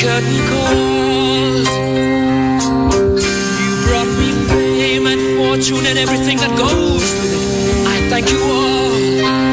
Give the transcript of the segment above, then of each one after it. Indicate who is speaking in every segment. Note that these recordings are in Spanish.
Speaker 1: curtain calls. You brought me fame and fortune and everything that goes with it. I thank you all.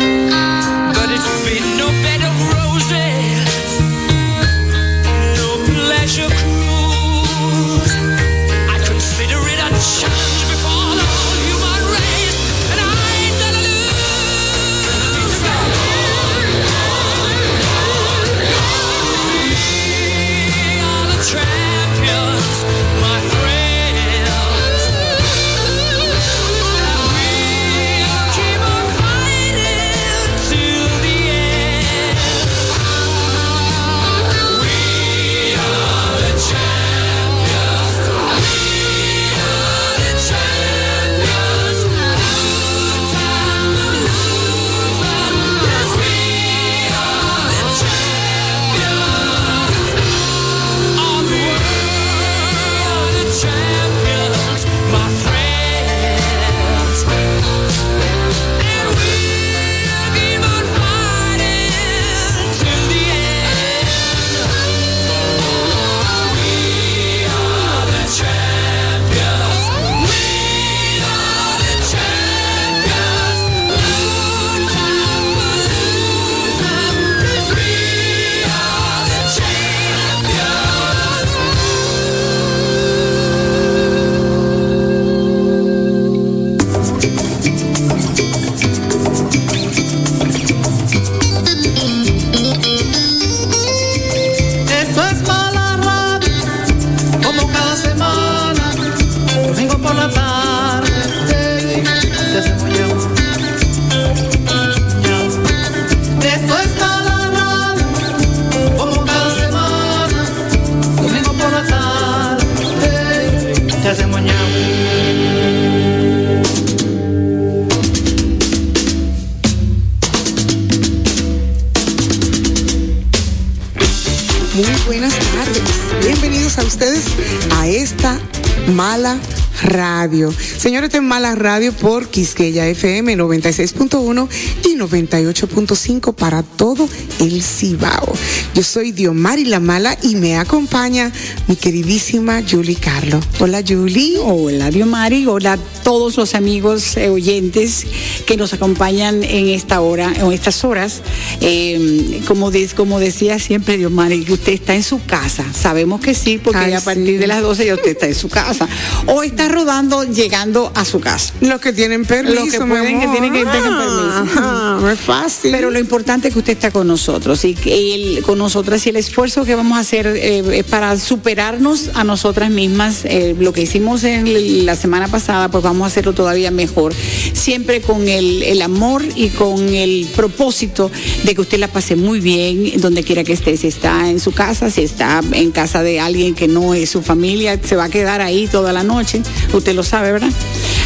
Speaker 2: Señores, en Mala Radio por Quisqueya FM 96.1 y 98.5 para todo el Cibao. Yo soy Diomari La Mala y me acompaña mi queridísima Julie Carlo. Hola Julie.
Speaker 3: Hola Diomari, hola a todos los amigos eh, oyentes que nos acompañan en esta hora, en estas horas. Eh, como, de, como decía siempre Diomari, que usted está en su casa. Sabemos que sí, porque
Speaker 2: Ay,
Speaker 3: a partir
Speaker 2: sí.
Speaker 3: de las 12 ya usted está en su casa. O está rodando llegando a su casa.
Speaker 2: Los que tienen permiso,
Speaker 3: Los que pueden, que tienen que tengan
Speaker 2: Ah,
Speaker 3: permiso.
Speaker 2: ajá, no es fácil.
Speaker 3: Pero lo importante es que usted está con nosotros y el- con nosotras y el esfuerzo que vamos a hacer eh, es para superarnos a nosotras mismas. eh, lo que hicimos en la semana pasada, pues vamos a hacerlo todavía mejor. Siempre con el, el amor y con el propósito de que usted la pase muy bien donde quiera que esté. Si está en su casa, si está en casa de alguien que no es su familia, se va a quedar ahí toda la noche. Usted lo sabe, ¿verdad?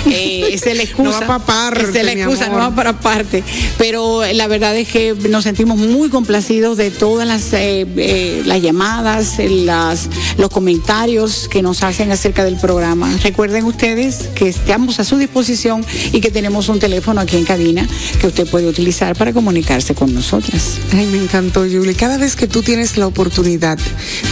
Speaker 3: Eh, esa es la excusa.
Speaker 2: No va pa' parte,
Speaker 3: Esa es la
Speaker 2: mi
Speaker 3: excusa, no
Speaker 2: amor.
Speaker 3: va para parte. Pero la verdad es que nos sentimos muy complacidos de todas las, eh, eh, las llamadas, eh, las, los comentarios que nos hacen acerca del programa. Recuerden ustedes que estamos a su disposición y que tenemos un teléfono aquí en cabina que usted puede utilizar para comunicarse con nosotras.
Speaker 2: Ay, me encantó, Julie. Cada vez que tú tienes la oportunidad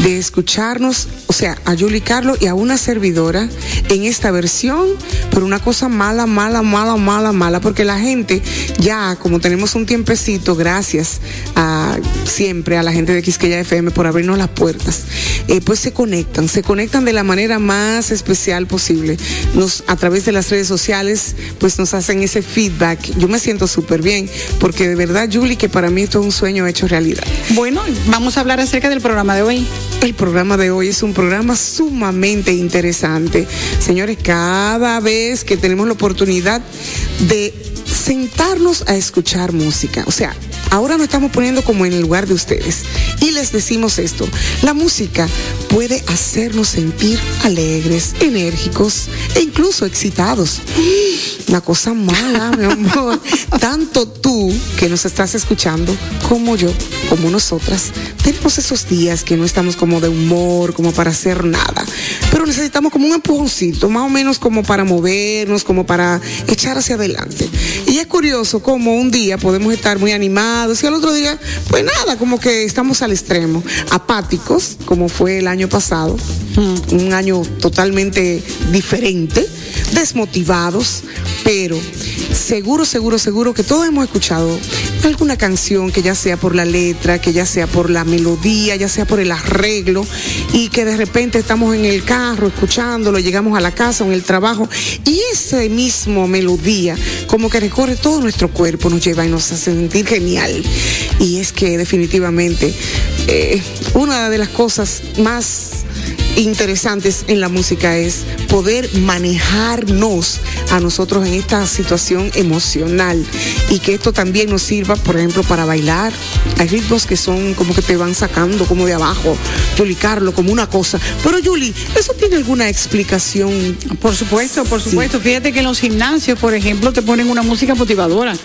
Speaker 2: de escucharnos, o sea, a Julie Carlo y a una servidora en esta versión, pero una cosa mala, mala, mala, mala, mala, porque la gente ya, como tenemos un tiempecito, gracias a siempre a la gente de Quisqueya FM por abrirnos las puertas, eh, pues se conectan, se conectan de la manera más especial posible. Nos, a través de las redes sociales, pues nos hacen ese feedback. Yo me siento súper bien, porque de verdad, Julie, que para mí esto es un sueño hecho realidad.
Speaker 3: Bueno, vamos a hablar acerca del programa de hoy.
Speaker 2: El programa de hoy es un programa sumamente interesante. Señores, cada vez que tenemos la oportunidad de sentarnos a escuchar música, o sea, ahora nos estamos poniendo como en el lugar de ustedes y les decimos esto, la música puede hacernos sentir alegres, enérgicos e incluso excitados. Una cosa mala, mi amor. Tanto tú que nos estás escuchando como yo, como nosotras, tenemos esos días que no estamos como de humor, como para hacer nada, pero necesitamos como un empujoncito, más o menos como para movernos, como para echar hacia adelante. Y es curioso como un día podemos estar muy animados y al otro día, pues nada, como que estamos al extremo, apáticos, como fue el año pasado, un año totalmente diferente, desmotivados, pero seguro, seguro, seguro que todos hemos escuchado alguna canción que ya sea por la letra, que ya sea por la melodía, ya sea por el arreglo, y que de repente estamos en el carro escuchándolo, llegamos a la casa o en el trabajo, y ese mismo melodía como que recorre todo nuestro cuerpo, nos lleva y nos hace sentir genial. Y es que definitivamente eh, una de las cosas más interesantes en la música es poder manejarnos a nosotros en esta situación emocional y que esto también nos sirva, por ejemplo, para bailar. Hay ritmos que son como que te van sacando como de abajo, Carlo, como una cosa. Pero Julie, ¿eso tiene alguna explicación?
Speaker 3: Por supuesto, por
Speaker 2: Sí.
Speaker 3: supuesto. Fíjate que en los gimnasios, por ejemplo, te ponen una música motivadora.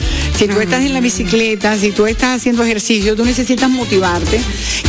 Speaker 3: Si tú estás en la bicicleta, si tú estás haciendo ejercicio, tú necesitas motivarte.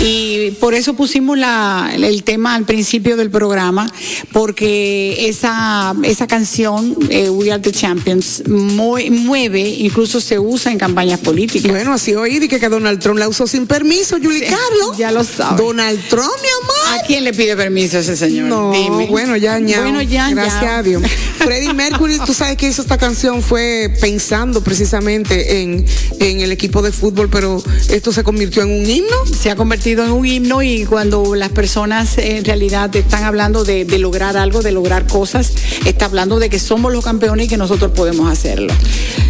Speaker 3: Y por eso pusimos la, el tema al principio del programa, porque esa, esa canción, eh, We Are the Champions, mue- mueve, incluso se usa en campañas políticas.
Speaker 2: Bueno, así oí di que, que Donald Trump la usó sin permiso, Julie
Speaker 3: Sí,
Speaker 2: Carlo.
Speaker 3: ya lo sabe.
Speaker 2: Donald Trump, mi amor.
Speaker 3: ¿A quién le pide permiso a ese señor?
Speaker 2: No,
Speaker 3: Dime.
Speaker 2: bueno, ya, ya.
Speaker 3: Bueno, ya,
Speaker 2: Gracias
Speaker 3: ya.
Speaker 2: a Dios. Freddie Mercury, tú sabes que hizo esta canción fue pensando precisamente en, en el equipo de fútbol, pero esto se convirtió en un himno.
Speaker 3: se ha convertido en un himno y cuando las personas en realidad están hablando de, de lograr algo, de lograr cosas, está hablando de que somos los campeones y que nosotros podemos hacerlo.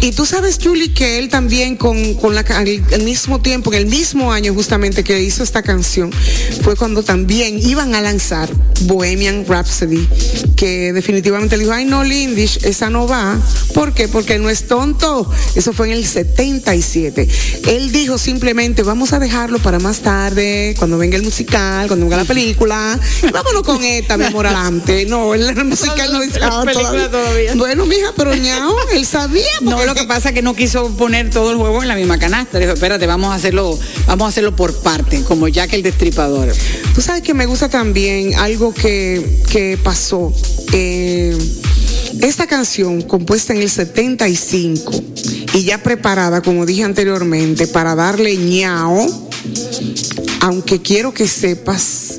Speaker 2: Y tú sabes, Julie, que él también con, con la, al mismo tiempo, en el mismo año justamente que hizo esta canción, fue cuando también iban a lanzar Bohemian Rhapsody, que definitivamente le dijo, ay no, Lindish, esa no va. ¿Por qué? Porque no es tonto. Eso fue en el el 77. Él dijo simplemente, vamos a dejarlo para más tarde, cuando venga el musical, cuando venga la película, y vámonos con esta, mi amor, adelante. No, el musical no estaba todavía.
Speaker 3: todavía.
Speaker 2: Bueno, mija, pero ñao, él sabía.
Speaker 3: No, lo que pasa es que no quiso poner todo el huevo en la misma canasta. Dijo, espérate, vamos a hacerlo, vamos a hacerlo por parte, como Jack el Destripador.
Speaker 2: Tú sabes que me gusta también algo que, que pasó. Eh, esta canción, compuesta en el 75 y ya preparada, como dije anteriormente, para darle ñao, aunque quiero que sepas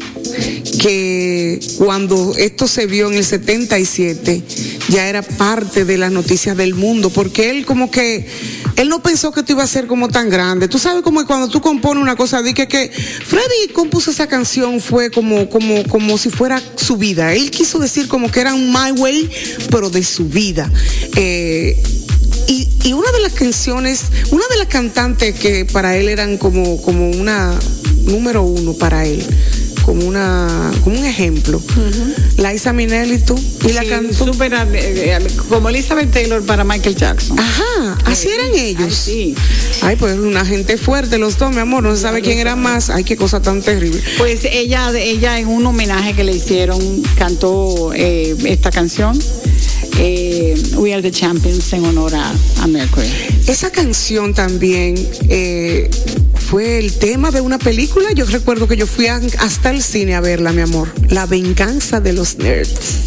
Speaker 2: que cuando esto se vio en el 77 ya era parte de las noticias del mundo, porque él como que, él no pensó que esto iba a ser como tan grande. Tú sabes como cuando tú compones una cosa, di que, que Freddy compuso esa canción fue como, como, como si fuera su vida. Él quiso decir como que era un My Way, pero de su vida. Eh, y, y una de las canciones, una de las cantantes que para él eran como, como una número uno para él, como una, como un ejemplo. Liza Minnelli tú, y la cantó.
Speaker 3: súper, eh, eh, como Elizabeth Taylor para Michael Jackson.
Speaker 2: Ajá, así eran ellos.
Speaker 3: Ay, sí.
Speaker 2: Ay, pues una gente fuerte los dos, mi amor, no se sabe quién era más. Ay, qué cosa tan terrible.
Speaker 3: Pues ella, ella en un homenaje que le hicieron cantó eh, esta canción, eh, We Are the Champions, en honor a, a Mercury.
Speaker 2: Esa canción también eh, fue el tema de una película. Yo recuerdo que yo fui hasta el cine a verla, mi amor. La venganza de los nerds.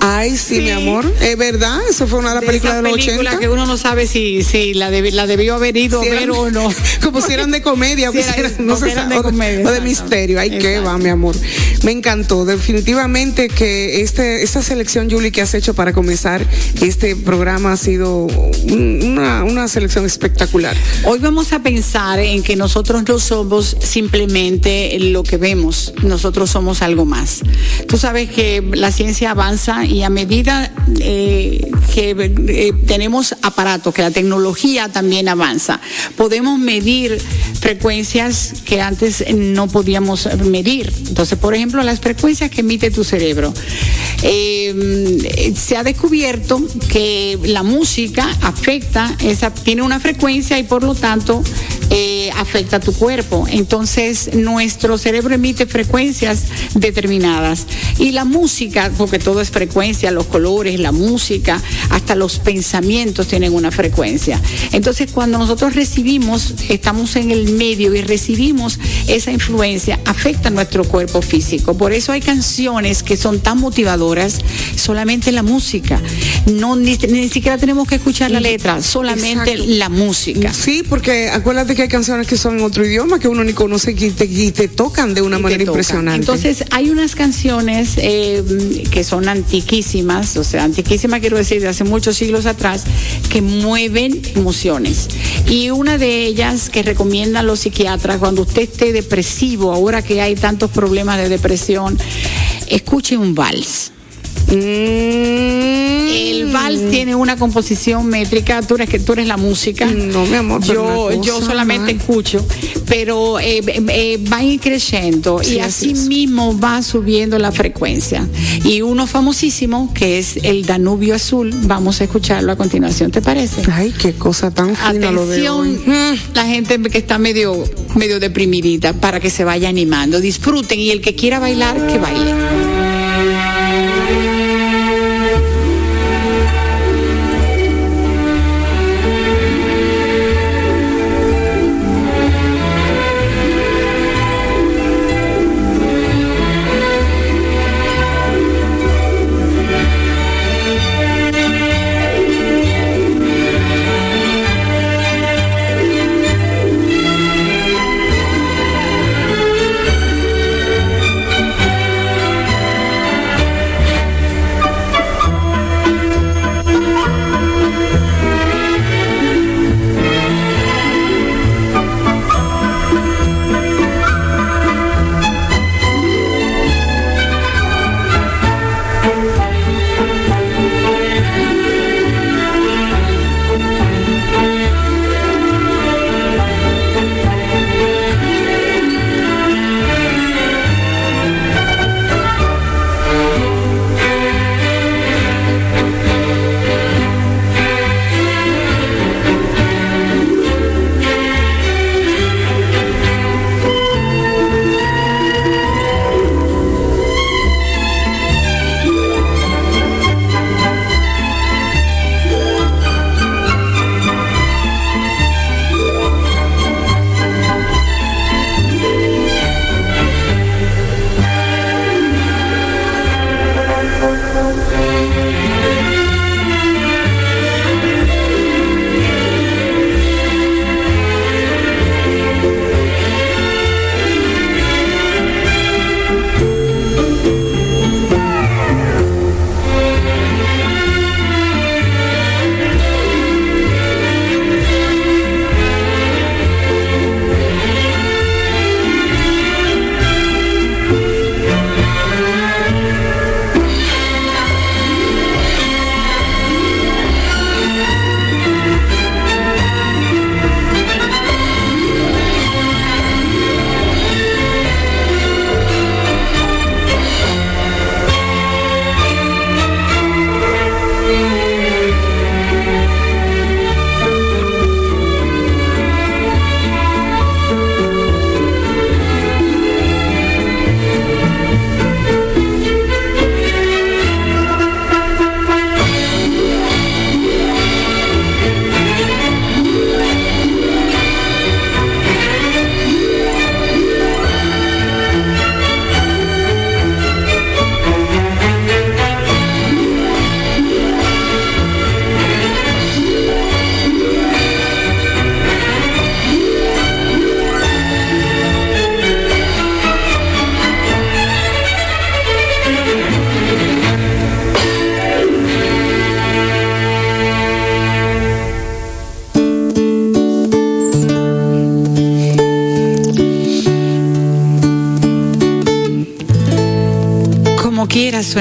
Speaker 2: Ay, sí,
Speaker 3: Sí.
Speaker 2: mi amor. Es verdad, eso fue una de las películas de los
Speaker 3: película
Speaker 2: 80.
Speaker 3: que uno no sabe si, si la, debi- la debió haber ido a ver
Speaker 2: eran-
Speaker 3: o no.
Speaker 2: Como si eran de comedia, o
Speaker 3: Si
Speaker 2: que si
Speaker 3: eran-
Speaker 2: eran- no
Speaker 3: o
Speaker 2: se
Speaker 3: que eran
Speaker 2: sabe,
Speaker 3: de
Speaker 2: de-
Speaker 3: comedia,
Speaker 2: o de
Speaker 3: exacto.
Speaker 2: misterio. Ay, qué va, mi amor. Me encantó. Definitivamente que este, esta selección, Julie, que has hecho para comenzar este programa ha sido un- una, una selección espectacular.
Speaker 3: Hoy vamos a pensar en que nosotros no somos simplemente lo que vemos, nosotros somos algo más. Tú sabes que la ciencia avanza y a medida eh, que eh, tenemos aparatos, que la tecnología también avanza, podemos medir frecuencias que antes no podíamos medir. Entonces, por ejemplo, las frecuencias que emite tu cerebro. Eh, se ha descubierto que la música afecta, esa, tiene una frecuencia y por lo tanto afecta a tu cuerpo. Entonces nuestro cerebro emite frecuencias determinadas. Y la música, porque todo es frecuencia, los colores, la música, hasta los pensamientos tienen una frecuencia. Entonces cuando nosotros recibimos, estamos en el medio y recibimos esa influencia, afecta nuestro cuerpo físico. Por eso hay canciones que son tan motivadoras, solamente la música. No, ni, ni siquiera tenemos que escuchar la letra, solamente
Speaker 2: Exacto.
Speaker 3: la música.
Speaker 2: Sí, porque acuérdate que hay canciones que son en otro idioma que uno ni conoce y te, y te tocan de una
Speaker 3: y
Speaker 2: manera impresionante.
Speaker 3: Entonces, hay unas canciones eh, que son antiquísimas, o sea, antiquísimas quiero decir de hace muchos siglos atrás, que mueven emociones. Y una de ellas que recomiendan los psiquiatras cuando usted esté depresivo, ahora que hay tantos problemas de depresión, escuche un vals.
Speaker 2: Mm.
Speaker 3: El vals tiene una composición métrica, tú eres, que tú eres la música.
Speaker 2: No, mi amor,
Speaker 3: Yo, yo solamente
Speaker 2: mal.
Speaker 3: escucho, pero eh, eh, va a ir creciendo
Speaker 2: Sí,
Speaker 3: y
Speaker 2: así es.
Speaker 3: mismo va subiendo la frecuencia. Y uno famosísimo, que es el Danubio Azul, vamos a escucharlo a continuación, ¿te parece?
Speaker 2: Ay, qué cosa tan fina lo de hoy.
Speaker 3: Atención, la gente que está medio, medio deprimidita para que se vaya animando. Disfruten y el que quiera bailar, que baile.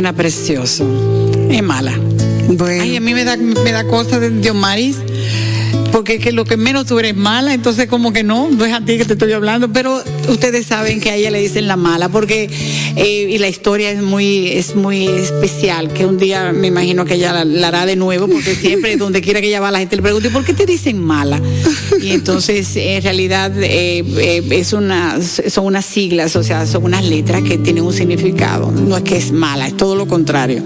Speaker 3: Suena precioso. Es mala.
Speaker 2: Bueno.
Speaker 3: Ay, a mí me da, me da cosa de Dios Maris. Porque es que lo que menos tú eres mala, entonces como que no, no es a ti que te estoy hablando, pero ustedes saben que a ella le dicen la mala, porque eh, y la historia es muy, es muy especial, que un día me imagino que ella la, la hará de nuevo, porque siempre donde quiera que ella va la gente le pregunta, ¿y por qué te dicen mala? Y entonces en realidad eh, eh, es una, son unas siglas, o sea, son unas letras que tienen un significado, no es que es mala, es todo lo contrario.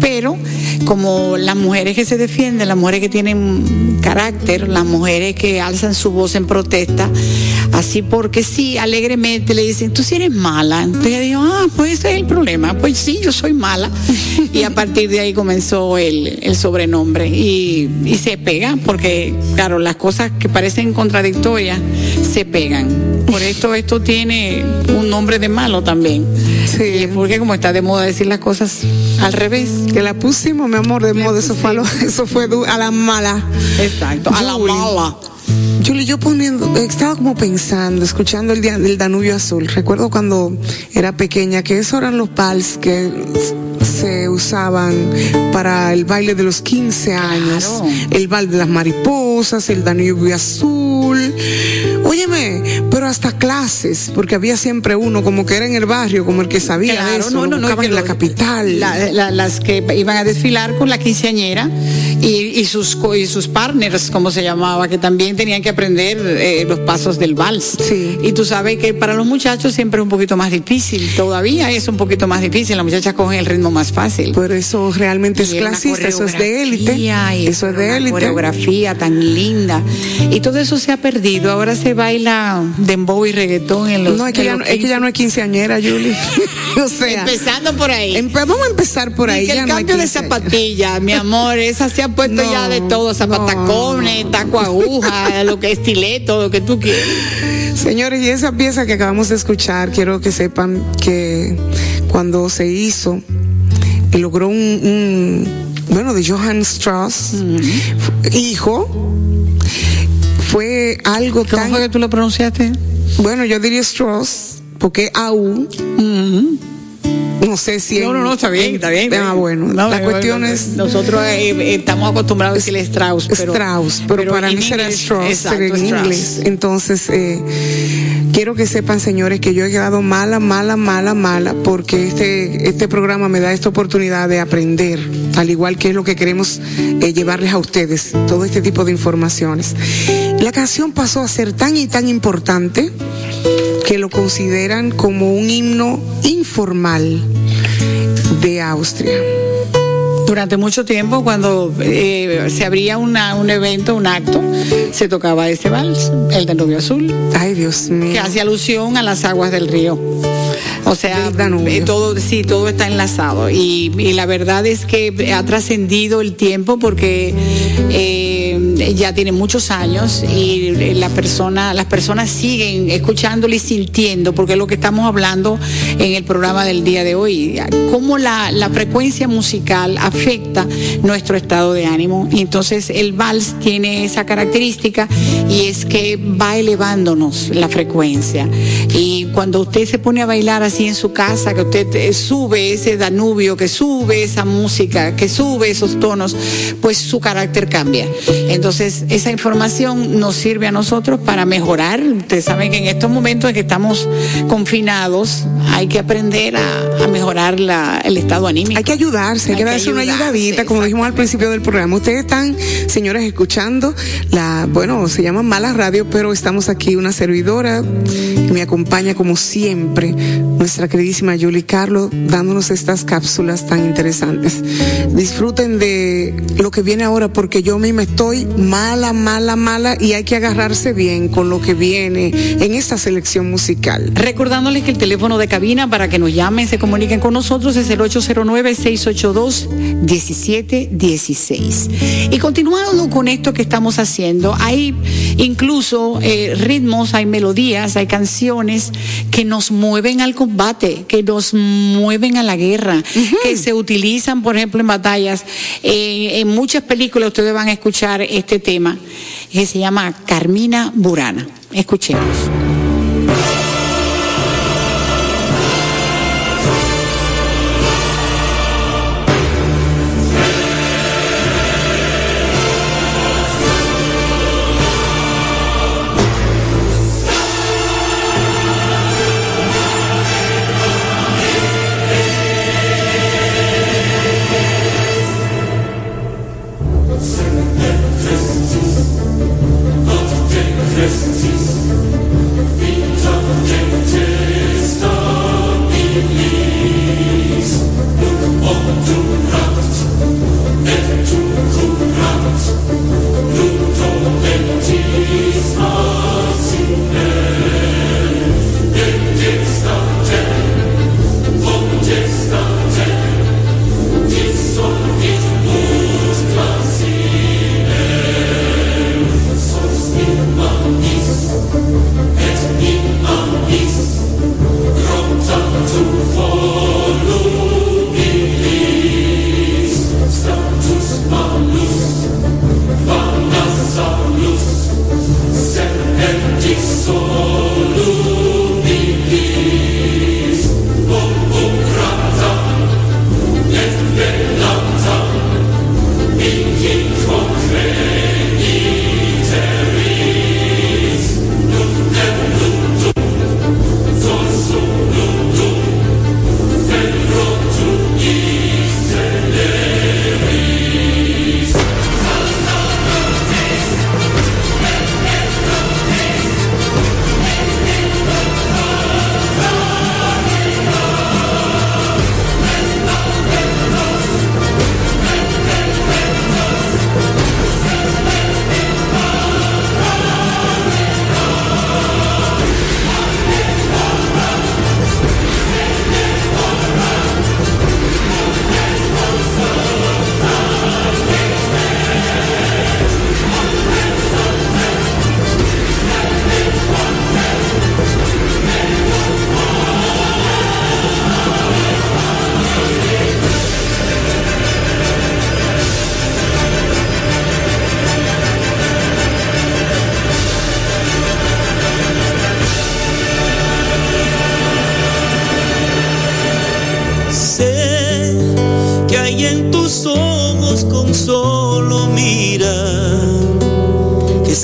Speaker 3: Pero como las mujeres que se defienden, las mujeres que tienen carácter, las mujeres que alzan su voz en protesta, así porque sí, alegremente le dicen, tú sí eres mala. Entonces dijo, ah, pues ese es el problema, pues sí, yo soy mala. Y a partir de ahí comenzó el, el sobrenombre y, y se pega, porque claro, las cosas que parecen contradictorias se pegan. Por esto esto tiene un nombre de malo también.
Speaker 2: Sí.
Speaker 3: Y es porque como está de moda decir las cosas al revés.
Speaker 2: Que la pusimos, mi amor, de moda, eso fue, a lo- eso fue a la mala.
Speaker 3: Exacto, a la mala.
Speaker 2: Yo poniendo, estaba como pensando, escuchando el, día del Danubio Azul. Recuerdo cuando era pequeña que esos eran los vals que se usaban para el baile de los 15 años.
Speaker 3: Claro.
Speaker 2: El bal de las mariposas, el Danubio Azul. Óyeme, pero hasta clases, porque había siempre uno como que era en el barrio, como el que sabía de
Speaker 3: Claro,
Speaker 2: eso,
Speaker 3: no, no, no,
Speaker 2: en la capital.
Speaker 3: la- la- las que iban a desfilar con la quinceañera y, y sus y sus partners, como se llamaba, que también tenían que aprender eh, los pasos del vals.
Speaker 2: Sí.
Speaker 3: Y tú sabes que para los muchachos siempre es un poquito más difícil, todavía es un poquito más difícil, las muchachas cogen el ritmo más fácil.
Speaker 2: Pero eso realmente es
Speaker 3: Y una
Speaker 2: clasista, eso es de élite. Eso es de élite.
Speaker 3: coreografía tan linda. Y todo eso se ha perdido. Ahora se baila dembow y reggaetón en los
Speaker 2: No, es que, ya no, es que ya no es quinceañera, Julie. o sea,
Speaker 3: Empezando por ahí.
Speaker 2: empe- vamos a empezar por ahí.
Speaker 3: Y que
Speaker 2: ya
Speaker 3: el
Speaker 2: no
Speaker 3: cambio de
Speaker 2: quinceañera.
Speaker 3: zapatilla, mi amor, esa se ha puesto
Speaker 2: No,
Speaker 3: ya de todo, zapatacones, taco aguja, lo que estileto, lo que tú quieras.
Speaker 2: Señores, y esa pieza que acabamos de escuchar, quiero que sepan que cuando se hizo, logró un, un- bueno, de Johann Strauss, hijo, fue algo
Speaker 3: ¿Cómo
Speaker 2: tan,
Speaker 3: fue que tú lo pronunciaste?
Speaker 2: bueno, yo diría Strauss, porque AU, no sé si
Speaker 3: No, no, no, está bien,
Speaker 2: en-
Speaker 3: está bien.
Speaker 2: Ah, bueno,
Speaker 3: No,
Speaker 2: la cuestión es
Speaker 3: Nosotros eh, eh, estamos acostumbrados a decirle Strauss, pero.
Speaker 2: Strauss, pero, para mí será Strauss,
Speaker 3: exacto,
Speaker 2: será en
Speaker 3: Strauss.
Speaker 2: inglés. Entonces, eh, quiero que sepan, señores, que yo he quedado mala, mala, mala, mala, porque este, este programa me da esta oportunidad de aprender, al igual que es lo que queremos eh, llevarles a ustedes, todo este tipo de informaciones. La canción pasó a ser tan y tan importante que lo consideran como un himno informal de Austria.
Speaker 3: Durante mucho tiempo, cuando eh, se abría una, un evento, un acto, se tocaba este vals, el del Danubio Azul,
Speaker 2: Ay, Dios mío.
Speaker 3: que hace alusión a las aguas del río. O sea, eh, todo, sí, todo está enlazado. Y, y la verdad es que ha trascendido el tiempo porque eh, ya tiene muchos años y eh, la persona, las personas siguen escuchándolo y sintiendo, porque es lo que estamos hablando en el programa del día de hoy, cómo la, la frecuencia musical afecta nuestro estado de ánimo. Entonces el vals tiene esa característica y es que va elevándonos la frecuencia. Y cuando usted se pone a bailar así en su casa, que usted eh, sube ese Danubio, que sube esa música, que sube esos tonos, pues su carácter cambia. Entonces, esa información nos sirve a nosotros para mejorar. Ustedes saben que en estos momentos en que estamos confinados, hay que aprender a, a mejorar la- el estado anímico.
Speaker 2: Hay que ayudarse, hay,
Speaker 3: Hay
Speaker 2: que darse una ayudadita, como dijimos al principio del programa. Ustedes están, señores, escuchando la, bueno, se llama Mala Radio, pero estamos aquí una servidora que me acompaña como siempre, nuestra queridísima Julie Carlos, dándonos estas cápsulas tan interesantes. Disfruten de lo que viene ahora, porque yo misma estoy mala, mala, mala, y hay que agarrarse bien con lo que viene en esta selección musical.
Speaker 3: Recordándoles que el teléfono de cabina para que nos llamen, se comuniquen con nosotros es el 809-682-1716. Y continuando con esto que estamos haciendo, hay incluso eh, ritmos, hay melodías, hay canciones que nos mueven al combate, que nos mueven a la guerra, que se utilizan, por ejemplo, en batallas. Eh, en muchas películas ustedes van a escuchar este tema que se llama Carmina Burana. Escuchemos.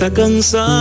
Speaker 4: Está cansado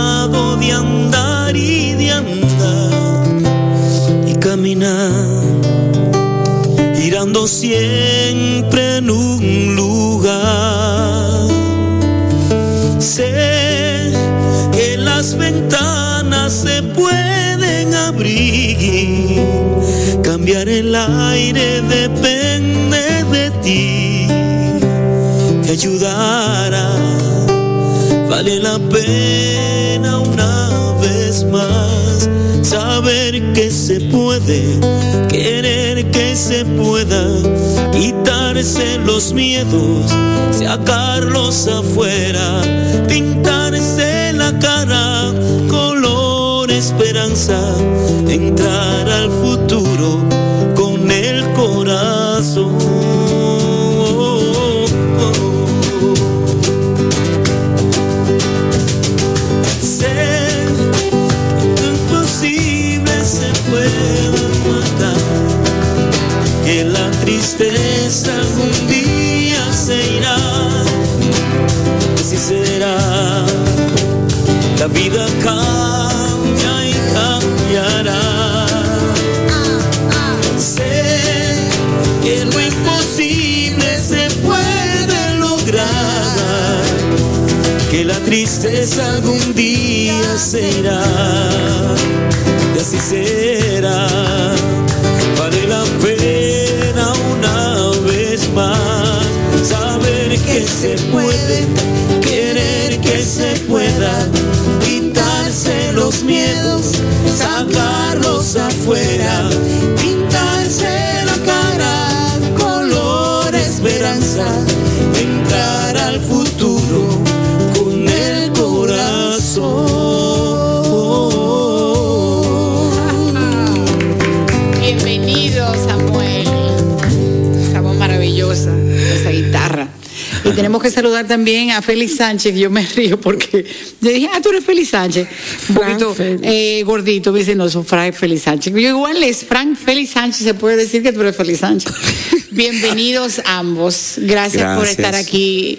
Speaker 4: entrar al futuro con el corazón.
Speaker 3: Bienvenido, Samuel. Esa voz maravillosa, esa guitarra. Y tenemos que saludar también a Félix Sánchez. Yo me río porque yo dije, ah, tú eres Félix Sánchez. Un poquito eh, gordito. Me dice, no, soy Frank Félix Sánchez. Yo igual es Frank Félix Sánchez. Se puede decir que tú eres Félix Sánchez. Bienvenidos ambos. Gracias, por estar aquí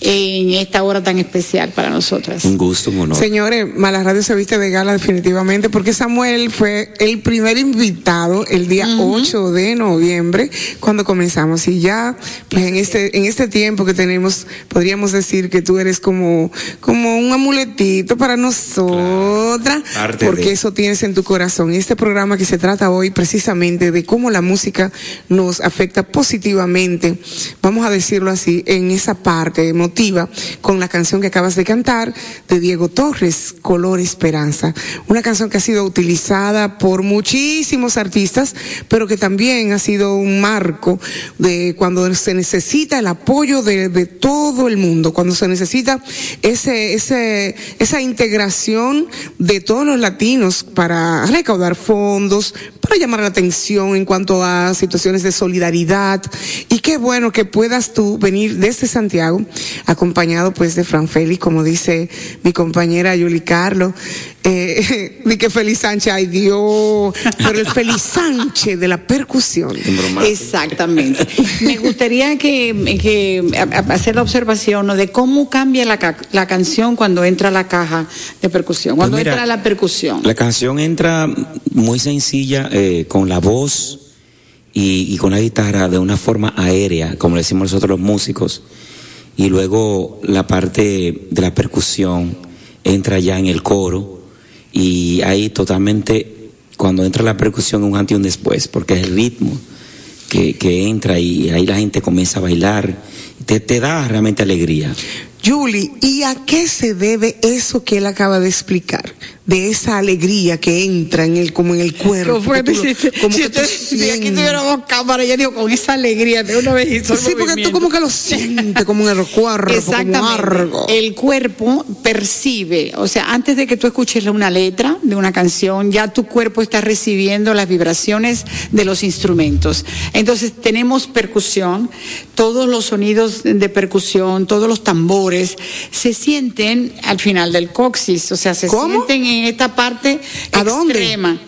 Speaker 3: en esta hora tan especial para nosotras.
Speaker 5: Un gusto, un honor.
Speaker 2: Señores, Mala Radio se viste de gala definitivamente porque Samuel fue el primer invitado el día 8 de noviembre cuando comenzamos y ya pues en este en este tiempo que tenemos podríamos decir que tú eres como como un amuletito para nosotras porque
Speaker 5: de-
Speaker 2: eso tienes en tu corazón. Este programa que se trata hoy precisamente de cómo la música nos afecta positivamente, vamos a decirlo así, en esa parte emotiva, con la canción que acabas de cantar de Diego Torres, Color Esperanza. Una canción que ha sido utilizada por muchísimos artistas, pero que también ha sido un marco de cuando se necesita el apoyo de, todo el mundo, cuando se necesita ese, esa integración de todos los latinos para recaudar fondos, para llamar la atención en cuanto a situaciones de solidaridad. Y qué bueno que puedas tú venir desde Santiago, acompañado pues de Fran Félix, como dice mi compañera Yuli Carlo, eh, de que Félix Sánchez, ay Dios, pero el Félix Sánchez de la percusión.
Speaker 3: Exactamente. Me gustaría que, hacer la observación ¿no? de cómo cambia la, ca- la canción cuando entra la caja de percusión, cuando
Speaker 5: Pues mira,
Speaker 3: entra la percusión.
Speaker 5: La canción entra muy sencilla, eh, con la voz y, y con la guitarra de una forma aérea, como le decimos nosotros los músicos. Y luego la parte de la percusión entra ya en el coro y ahí totalmente, cuando entra la percusión, un antes y un después, porque es el ritmo que, que entra y ahí la gente comienza a bailar. Te, te da realmente alegría.
Speaker 2: Julie, ¿y a qué se debe eso que él acaba de explicar? De esa alegría que entra en el, como en el cuerpo.
Speaker 3: ¿Cómo fue
Speaker 2: que tú
Speaker 3: hiciste?
Speaker 2: como
Speaker 3: si,
Speaker 2: que tú
Speaker 3: usted- si aquí tuviéramos cámara, ya digo, con esa alegría de una vez hizo el
Speaker 2: Sí, porque tú como que lo sientes como en el cuerpo,
Speaker 3: Exactamente.
Speaker 2: como algo.
Speaker 3: El cuerpo percibe, o sea, antes de que tú escuches una letra de una canción, ya tu cuerpo está recibiendo las vibraciones de los instrumentos. Entonces tenemos percusión, todos los sonidos de percusión, todos los tambores se sienten al final del coxis, o sea, se
Speaker 2: ¿Cómo?
Speaker 3: sienten en esta parte
Speaker 2: ¿A dónde?
Speaker 3: extrema.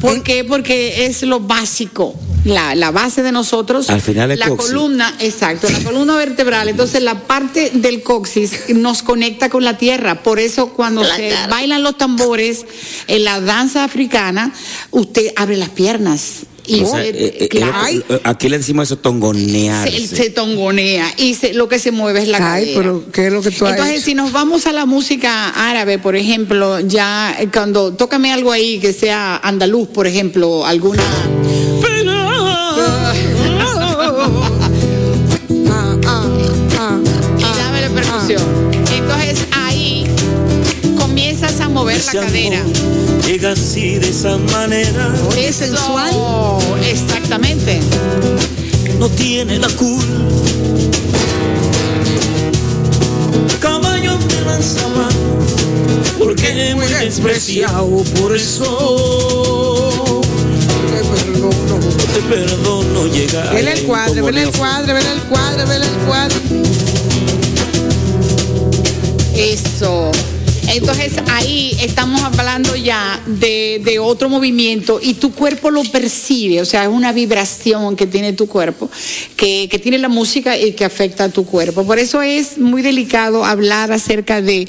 Speaker 3: ¿Por qué? Porque es lo básico. La, la base de nosotros,
Speaker 5: Al final es
Speaker 3: la
Speaker 5: coxis.
Speaker 3: columna, exacto, la columna vertebral. Entonces la parte del coxis nos conecta con la tierra. Por eso cuando se bailan los tambores en la danza africana, usted abre las piernas. Y
Speaker 5: O sea, eh, eh, eh, eh, aquí le decimos eso tongonearse.
Speaker 3: se, se tongonea y se- lo que se mueve es la
Speaker 2: Ay,
Speaker 3: cadera.
Speaker 2: pero ¿qué es lo que tú has
Speaker 3: Entonces,
Speaker 2: hecho?
Speaker 3: si nos vamos a la música árabe, por ejemplo, ya eh, cuando tócame algo ahí que sea andaluz, por ejemplo, alguna y dame la percusión. Comienzas a mover la cadera.
Speaker 4: Llega así de esa manera.
Speaker 3: Eso,
Speaker 2: sensual.
Speaker 3: Exactamente.
Speaker 4: No tiene la culpa. Caballo te lanzaba. Porque muy despreciado. Por eso no te perdono llegar.
Speaker 2: Vele el cuadro, vele el cuadro, vele el cuadro, vele el cuadro.
Speaker 3: Eso. Entonces ahí estamos hablando ya de, otro movimiento y tu cuerpo lo percibe, o sea, es una vibración que tiene tu cuerpo, que tiene la música y que afecta a tu cuerpo. Por eso es muy delicado hablar acerca de,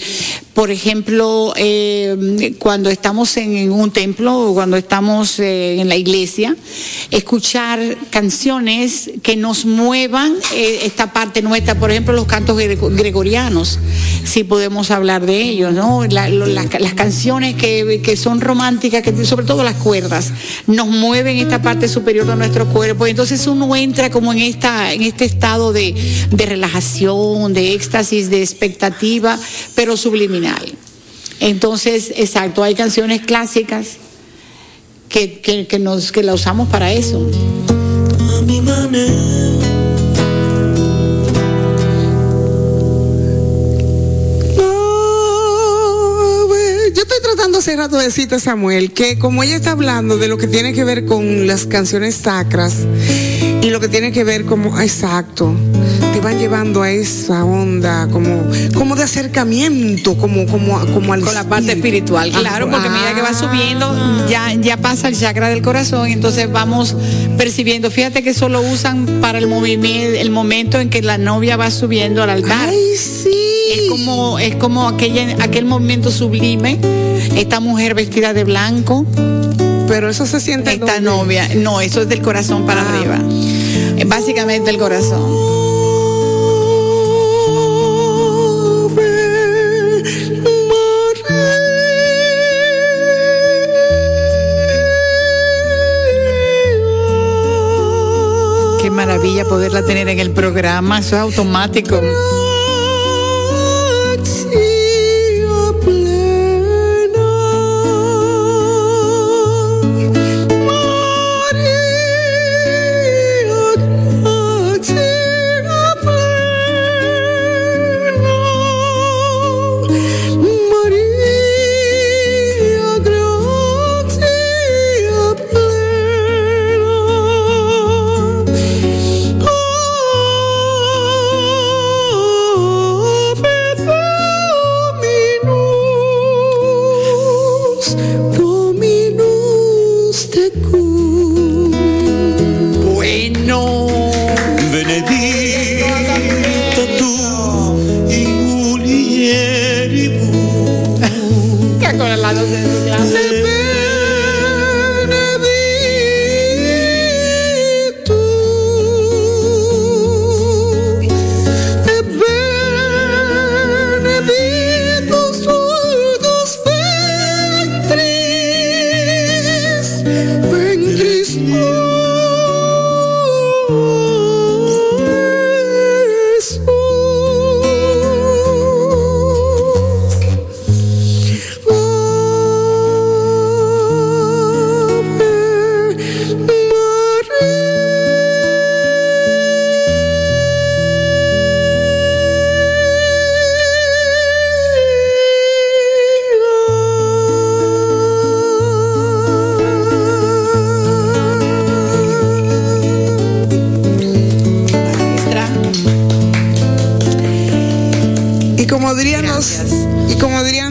Speaker 3: por ejemplo, eh, cuando estamos en, un templo o cuando estamos eh, en la iglesia, escuchar canciones que nos muevan eh, esta parte nuestra, por ejemplo, los cantos grego- gregorianos, si podemos hablar de ellos, ¿no? La- lo- las, las canciones que, que son románticas, que sobre todo las cuerdas, nos mueven esta parte superior de nuestro cuerpo, entonces uno entra como en esta, en este estado de, de relajación, de éxtasis, de expectativa, pero subliminal. Entonces, exacto, hay canciones clásicas que, que, que nos, que la usamos para eso.
Speaker 4: A mi
Speaker 2: tratando hace rato de decirte a Samuel que como ella está hablando de lo que tiene que ver con las canciones sacras y lo que tiene que ver como, exacto, te van llevando a esa onda como, como de acercamiento, como, como, como al
Speaker 3: Con la parte espiritual, claro,
Speaker 2: Ah,
Speaker 3: porque mira que va
Speaker 2: ah.
Speaker 3: subiendo, ya, ya pasa el chakra del corazón, y entonces vamos percibiendo. Fíjate que eso lo usan para el movimiento, el momento en que la novia va subiendo al altar.
Speaker 2: Ay, sí.
Speaker 3: Es como, es como aquella, aquel movimiento sublime, esta mujer vestida de blanco,
Speaker 2: Pero eso se siente
Speaker 3: esta novia. No, eso es del corazón para
Speaker 2: Ah.
Speaker 3: arriba. Es básicamente el corazón. Qué maravilla poderla tener en el programa, eso es automático.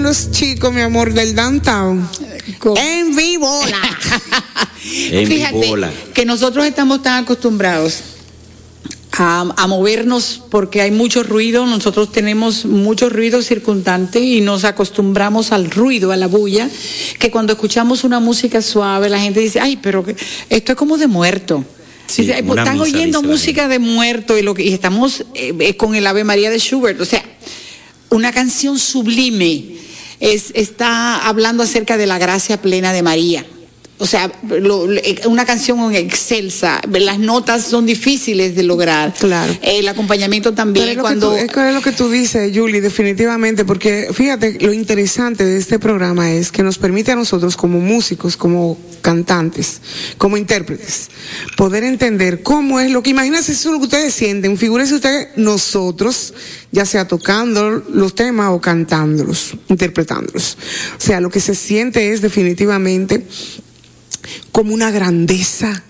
Speaker 2: Los, chicos, mi amor, del downtown,
Speaker 3: ¿Cómo?
Speaker 2: En vivo.
Speaker 5: En
Speaker 3: Fíjate
Speaker 5: vivola.
Speaker 3: que nosotros estamos tan acostumbrados a, a movernos porque hay mucho ruido, nosotros tenemos mucho ruido circundante y nos acostumbramos al ruido, a la bulla, que cuando escuchamos una música suave la gente dice, ay, pero que- esto es como de muerto.
Speaker 5: Sí,
Speaker 3: Dice, "Ay, pues están
Speaker 5: misa",
Speaker 3: oyendo música de muerto y, lo que, y estamos eh, eh, con el Ave María de Schubert, o sea, una canción sublime es, está hablando acerca de la gracia plena de María. O sea, lo- lo- una canción excelsa, las notas son difíciles de lograr.
Speaker 2: Claro.
Speaker 3: El acompañamiento también
Speaker 2: es lo,
Speaker 3: cuando...
Speaker 2: que tú, es lo que tú dices, Julie, definitivamente, porque fíjate, lo interesante de este programa es que nos permite a nosotros como músicos, como cantantes, como intérpretes, poder entender cómo es lo que, imagínense eso es lo que ustedes sienten, figúrense ustedes nosotros, ya sea tocando los temas o cantándolos, interpretándolos. O sea, lo que se siente es definitivamente como una grandeza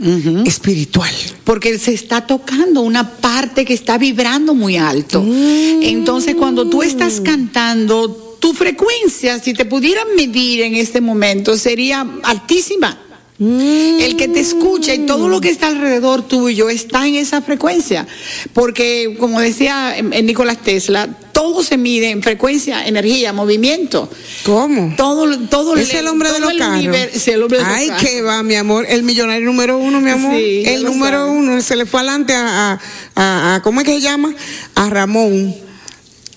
Speaker 2: espiritual.
Speaker 3: porque se está tocando una parte que está vibrando muy alto.
Speaker 2: Mm.
Speaker 3: Entonces, cuando tú estás cantando, tu frecuencia, si te pudieran medir en este momento, sería altísima.
Speaker 2: Mm.
Speaker 3: El que te escucha y todo lo que está alrededor tuyo está en esa frecuencia. Porque, como decía eh, Nicolás Tesla, todo se mide en frecuencia, energía, movimiento.
Speaker 2: ¿Cómo?
Speaker 3: Todo, todo
Speaker 2: Es el hombre de los carros.
Speaker 3: el hombre de
Speaker 2: Ay, que va, mi amor. El millonario número uno, mi amor.
Speaker 3: Sí,
Speaker 2: el número
Speaker 3: sabe.
Speaker 2: uno. Se le fue adelante a, a, a- a- ¿cómo es que se llama? A Ramón.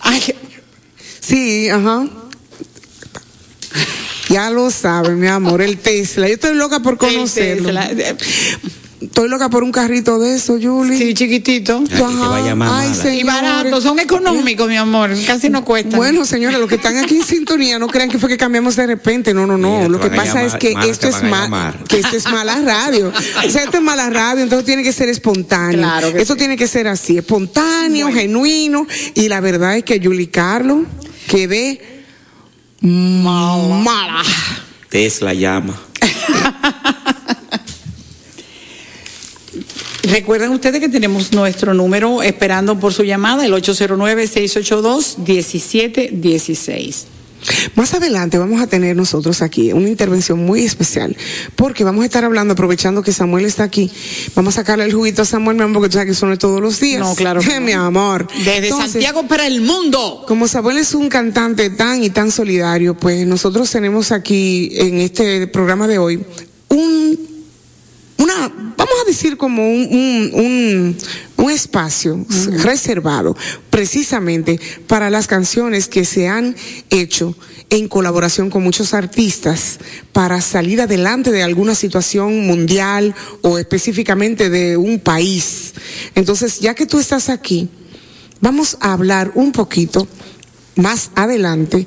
Speaker 3: Ay,
Speaker 2: Sí, ajá. Ya lo sabe, mi amor, el Tesla. Yo estoy loca por conocerlo.
Speaker 3: Tesla.
Speaker 2: Estoy loca por un carrito de eso, Julie.
Speaker 3: Sí, chiquitito.
Speaker 5: Ay, vaya
Speaker 2: Ay.
Speaker 3: Y baratos, son económicos, mi amor, casi no cuestan.
Speaker 2: Bueno, señores, los que están aquí en sintonía, no crean que fue que cambiamos de repente. No, no, no.
Speaker 5: Mira,
Speaker 2: Lo que pasa
Speaker 5: llamar-
Speaker 2: es que esto es mal, que esto es mala radio. O sea, esto es mala radio, entonces tiene que ser espontáneo.
Speaker 3: Claro que
Speaker 2: esto
Speaker 3: sí.
Speaker 2: tiene que ser así, espontáneo, genuino. Y la verdad es que Julie Carlos quedé mala.
Speaker 5: Tesla llama.
Speaker 3: Recuerden ustedes que tenemos nuestro número esperando por su llamada, el 809-682-1716.
Speaker 2: Más adelante vamos a tener nosotros aquí una intervención muy especial, porque vamos a estar hablando, aprovechando que Samuel está aquí, vamos a sacarle el juguito a Samuel, mi amor, porque tú sabes que es todos los días.
Speaker 3: No, claro que no.
Speaker 2: mi amor.
Speaker 3: Desde
Speaker 2: Entonces,
Speaker 3: Santiago para el mundo.
Speaker 2: Como Samuel es un cantante tan y tan solidario, pues nosotros tenemos aquí en este programa de hoy un una, decir como un, un, un, un espacio reservado precisamente para las canciones que se han hecho en colaboración con muchos artistas para salir adelante de alguna situación mundial o específicamente de un país. Entonces, ya que tú estás aquí, vamos a hablar un poquito más adelante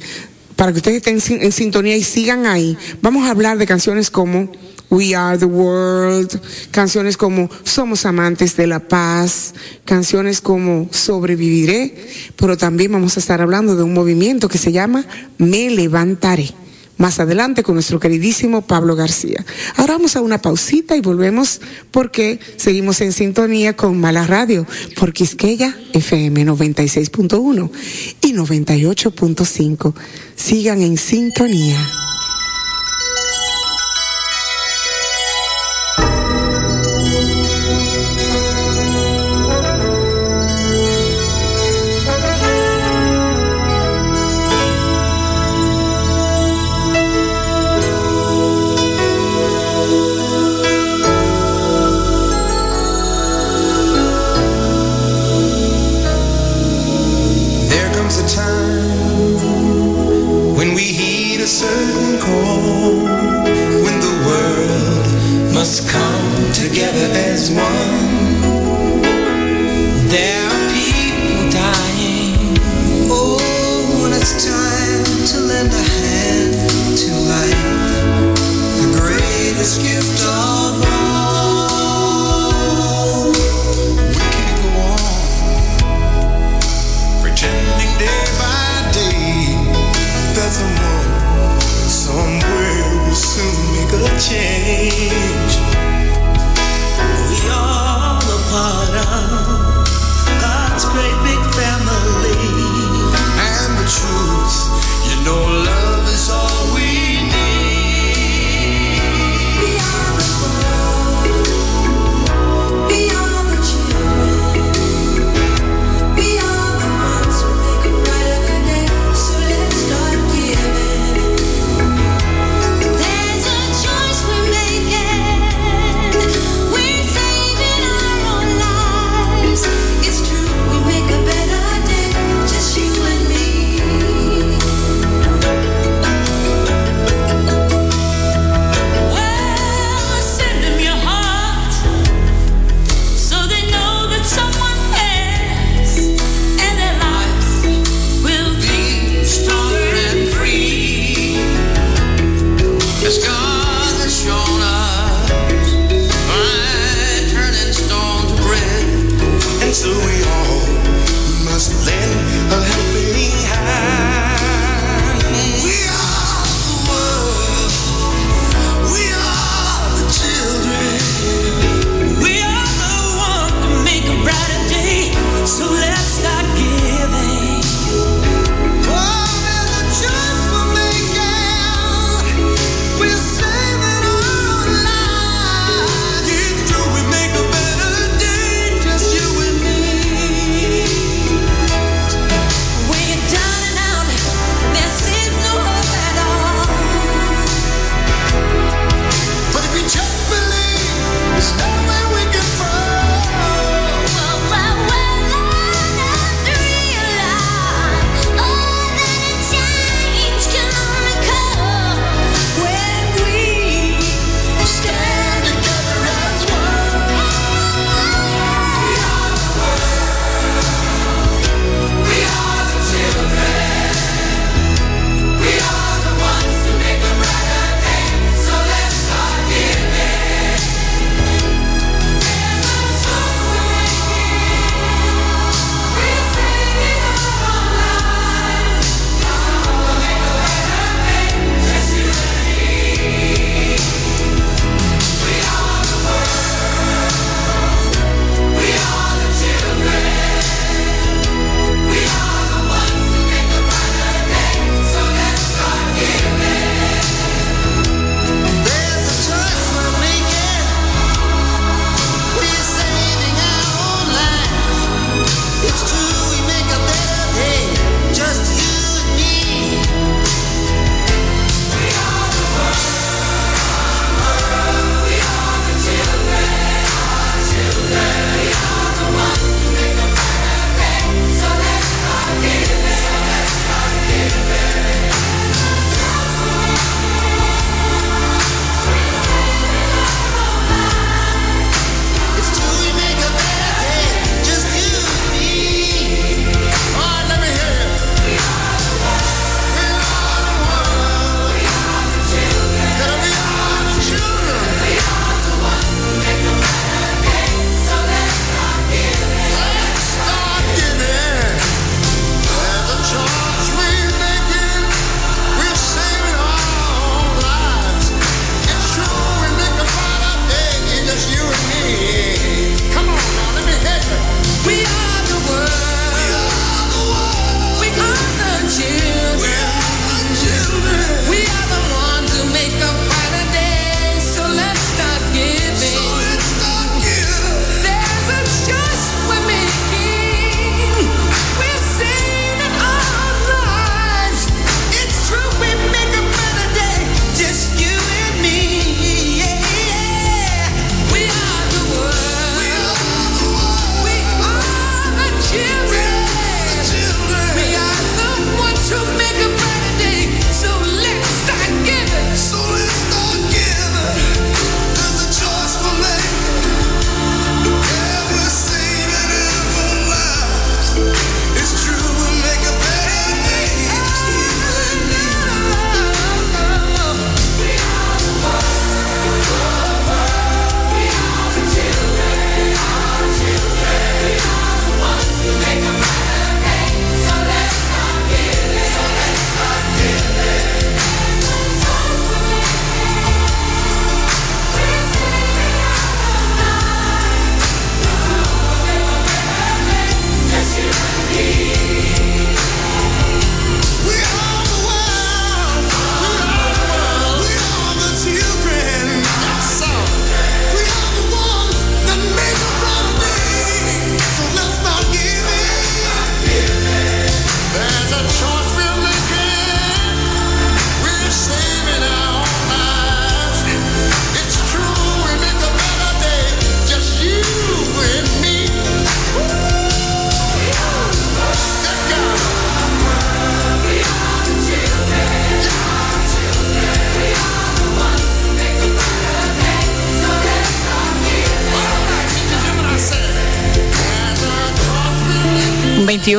Speaker 2: para que ustedes estén en sintonía y sigan ahí. Vamos a hablar de canciones como We Are the World, canciones como Somos amantes de la paz, canciones como Sobreviviré, pero también vamos a estar hablando de un movimiento que se llama Me Levantaré. Más adelante con nuestro queridísimo Pablo García. Ahora vamos a una pausita y volvemos porque seguimos en sintonía con Mala Radio por Quisqueya FM 96.1 y 98.5. Sigan en sintonía.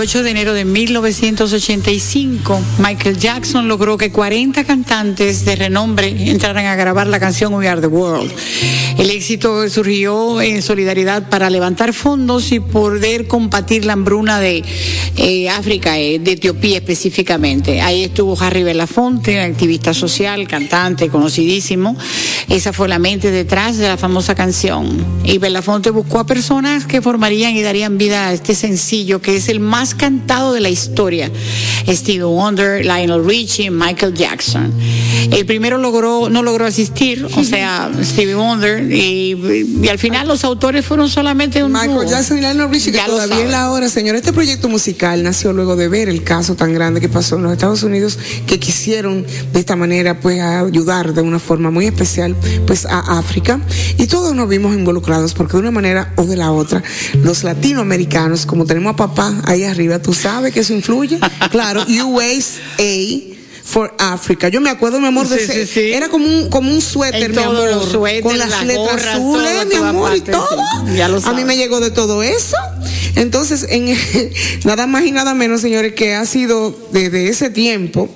Speaker 3: 28 de enero de 1985, Michael Jackson logró que 40 cantantes de renombre entraran a grabar la canción We Are the World. El éxito surgió en solidaridad para levantar fondos y poder combatir la hambruna de eh, África, eh, de Etiopía específicamente. Ahí estuvo Harry Belafonte, activista social, cantante, conocidísimo. Esa fue la mente detrás de la famosa canción. Y Belafonte buscó a personas que formarían y darían vida a este sencillo que es el más cantado de la historia. Stevie Wonder, Lionel Richie, Michael Jackson. El primero logró, no logró asistir, o sea, Stevie Wonder, y, y al final los autores fueron solamente un
Speaker 2: Michael
Speaker 3: dúo.
Speaker 2: Jackson y Lionel Richie, que
Speaker 3: Ya
Speaker 2: todavía es la hora, señor. Este proyecto musical nació luego de ver el caso tan grande que pasó en los Estados Unidos, que quisieron de esta manera, pues, ayudar de una forma muy especial, pues, a África. Y todos nos vimos involucrados, porque de una manera o de la otra, los latinoamericanos, como tenemos a papá ahí arriba, tú sabes que eso influye. Claro, USA. For Africa. Yo me acuerdo, mi amor, de ese-
Speaker 3: sí, sí.
Speaker 2: era como un, como un suéter, mi amor.
Speaker 3: los suéteres,
Speaker 2: con las, letras azules,
Speaker 3: todo,
Speaker 2: mi amor, y todo.
Speaker 3: sí. Ya lo
Speaker 2: a mí me llegó de todo eso. Entonces, en, nada más y nada menos, señores, que ha sido desde ese tiempo,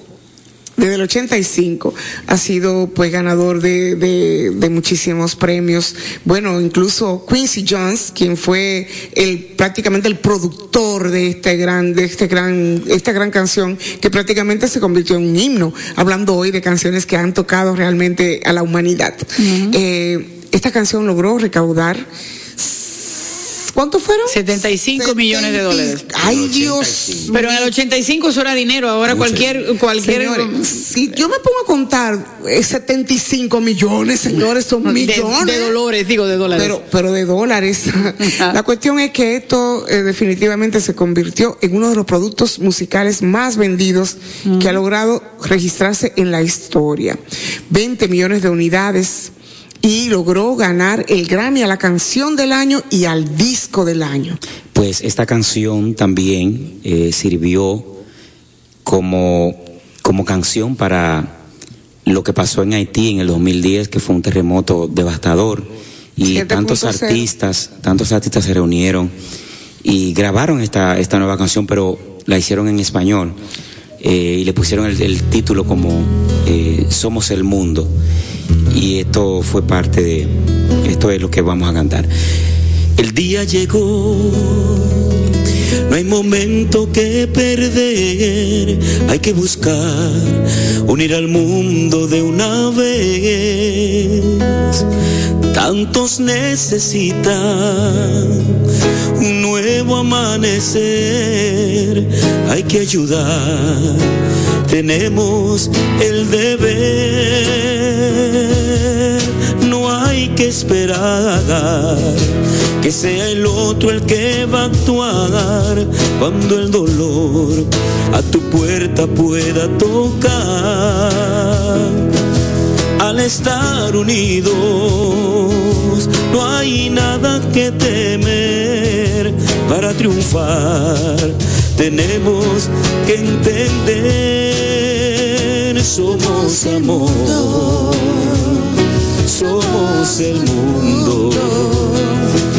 Speaker 2: desde el 85, ha sido pues ganador de, de, de muchísimos premios. Bueno, incluso Quincy Jones, quien fue el prácticamente el productor de este gran, de este gran, esta gran canción, que prácticamente se convirtió en un himno, hablando hoy de canciones que han tocado realmente a la humanidad. Eh, esta canción logró recaudar ¿Cuánto fueron?
Speaker 3: 75 millones de dólares.
Speaker 2: Ay, Dios.
Speaker 3: Pero en el 85 eso era dinero, ahora cualquier, cualquier
Speaker 2: Señores, si yo me pongo a contar eh, 75 millones, señores, son
Speaker 3: de,
Speaker 2: millones.
Speaker 3: de dolores, digo de dólares.
Speaker 2: Pero, pero de dólares. La cuestión es que esto eh, definitivamente se convirtió en uno de los productos musicales más vendidos que ha logrado registrarse en la historia. 20 millones de unidades y logró ganar el Grammy a la canción del año y al disco del año.
Speaker 5: Pues esta canción también eh, sirvió como, como canción para lo que pasó en Haití en el 2010, que fue un terremoto devastador. Y
Speaker 2: 7.0.
Speaker 5: tantos artistas, tantos artistas se reunieron y grabaron esta, esta nueva canción, pero la hicieron en español. Eh, y le pusieron el, título como eh, Somos el Mundo. Y esto fue parte de, esto es lo que vamos a cantar.
Speaker 4: El día llegó, no hay momento que perder, hay que buscar unir al mundo de una vez. Tantos necesitan nuevo amanecer, hay que ayudar, tenemos el deber, no hay que esperar. Que sea el otro el que va a actuar. Cuando el dolor a tu puerta pueda tocar. Al estar unidos no hay nada que temer para triunfar. Tenemos que entender, somos amor, somos el mundo.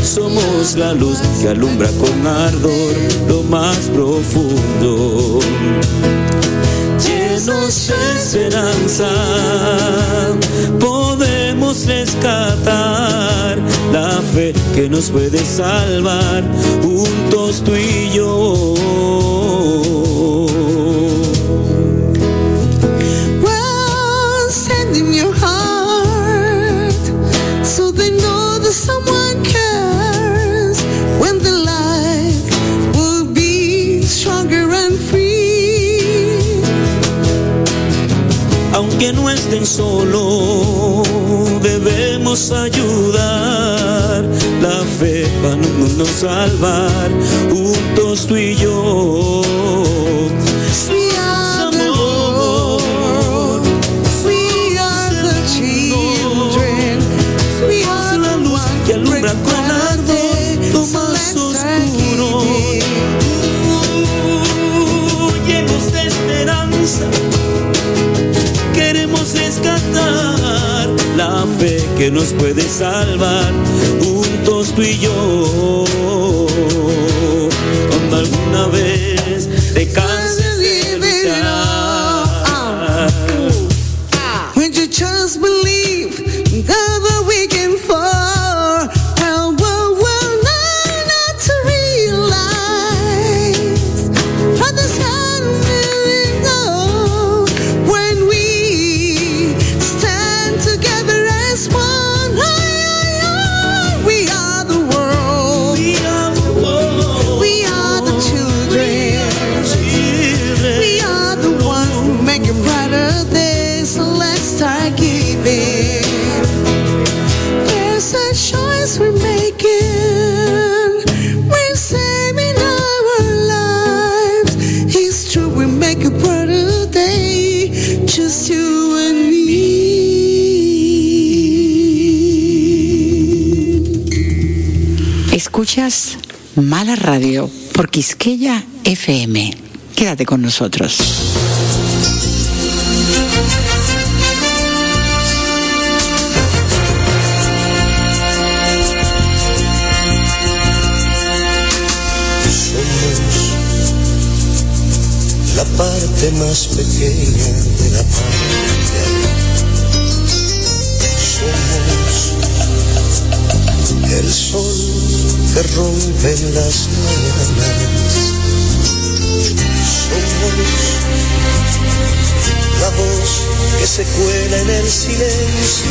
Speaker 4: Somos la luz que alumbra con ardor lo más profundo. Llenos de esperanza, rescatar la fe que nos puede salvar, juntos tú y yo. Debemos ayudar. La fe va a nos salvar, juntos tú y yo. fe que nos puede salvar, juntos tú y yo. Cuando alguna vez te
Speaker 3: Mala Radio por Quisqueya FM. Quédate con nosotros.
Speaker 6: Somos la parte más pequeña que rompen las mañanas. Somos la voz que se cuela en el silencio,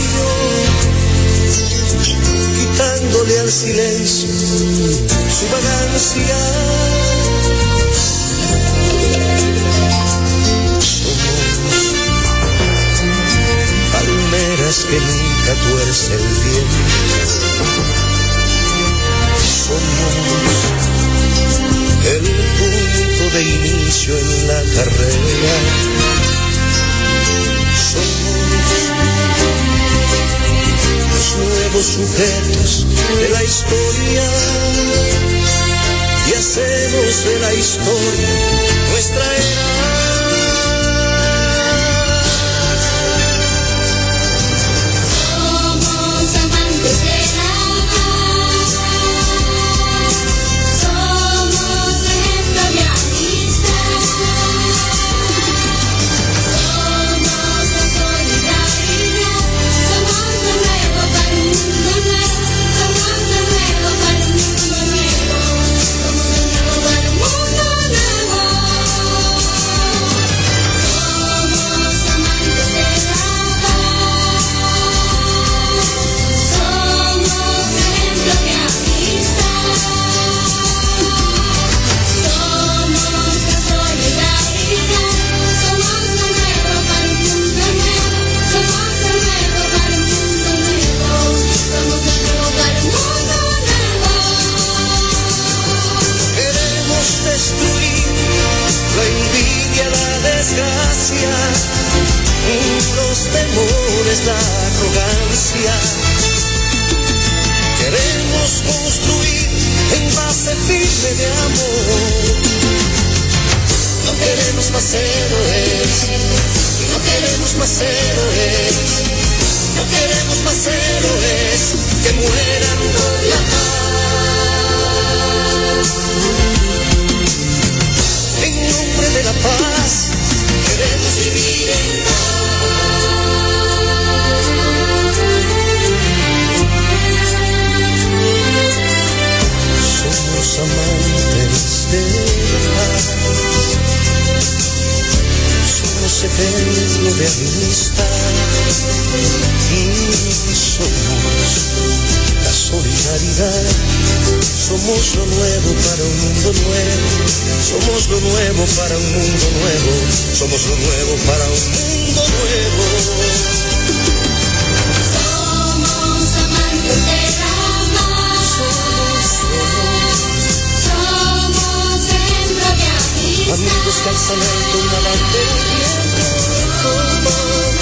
Speaker 6: quitándole al silencio su vagancia. Somos palmeras que nunca tuerce el viento el punto de inicio en la carrera. Somos los nuevos sujetos de la historia y hacemos de la historia nuestra era.
Speaker 7: templo de amistad
Speaker 6: y somos la solidaridad. Somos lo nuevo para un mundo nuevo. Somos lo nuevo para un mundo nuevo. Somos lo nuevo para un mundo nuevo.
Speaker 7: Somos amantes de la
Speaker 6: Amigos que alzan alto una bandera Oh,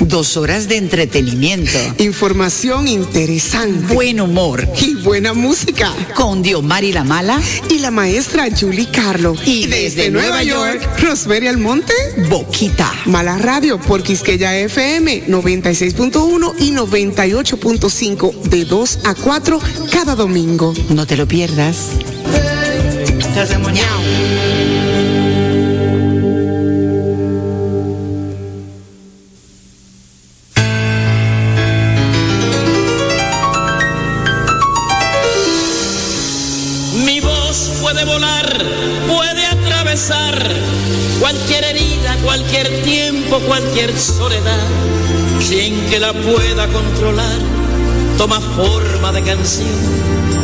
Speaker 3: Dos horas de entretenimiento.
Speaker 6: Información interesante.
Speaker 3: Buen humor.
Speaker 6: Y buena música.
Speaker 3: Con Diomari la Mala.
Speaker 6: Y la maestra Julie Carlo.
Speaker 3: Y, desde, Nueva, York,
Speaker 6: York, Almonte.
Speaker 3: Boquita.
Speaker 6: Mala Radio por Quisqueya FM 96.1 y 98.5 de 2 a 4 cada domingo.
Speaker 3: No te lo pierdas.
Speaker 8: canción,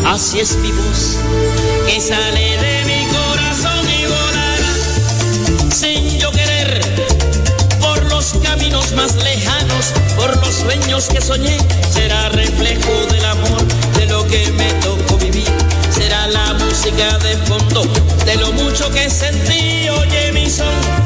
Speaker 8: así es mi voz que sale de mi corazón y volará sin yo querer por los caminos más lejanos, por los sueños que soñé, será reflejo del amor de lo que me tocó vivir, será la música de fondo de lo mucho que sentí, oye mi son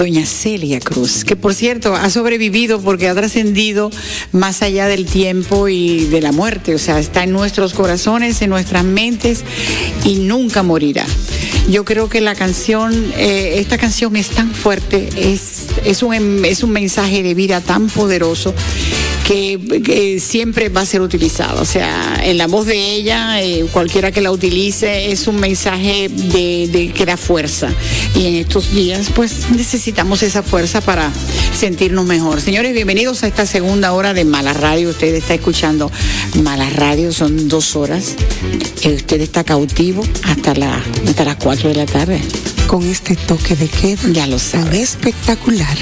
Speaker 3: doña Celia Cruz, que por cierto ha sobrevivido porque ha trascendido más allá del tiempo y de la muerte, o sea, está en nuestros corazones, en nuestras mentes y nunca morirá. Yo creo que la canción, eh, esta canción es tan fuerte, es, es, un, es un mensaje de vida tan poderoso que, siempre va a ser utilizado. O sea, en la voz de ella, eh, cualquiera que la utilice, es un mensaje de que da fuerza. Y en estos días, pues necesitamos esa fuerza para sentirnos mejor. Señores, bienvenidos a esta segunda hora de Mala Radio. Usted está escuchando Mala Radio, son dos horas. Eh, Usted está cautivo hasta, la, hasta las cuatro de la tarde.
Speaker 2: Con este toque de queda.
Speaker 3: Ya lo
Speaker 2: Tan
Speaker 3: sabe.
Speaker 2: espectacular.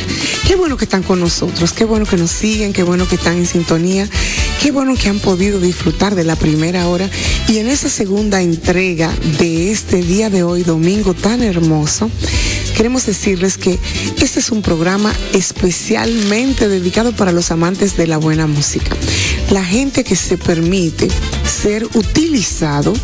Speaker 2: Qué bueno que están con nosotros, qué bueno que nos siguen, qué bueno que están en sintonía, qué bueno que han podido disfrutar de la primera hora y en esa segunda entrega de este día de hoy, domingo tan hermoso. Queremos decirles que este es un programa especialmente dedicado para los amantes de la buena música. La gente que se permite ser utilizado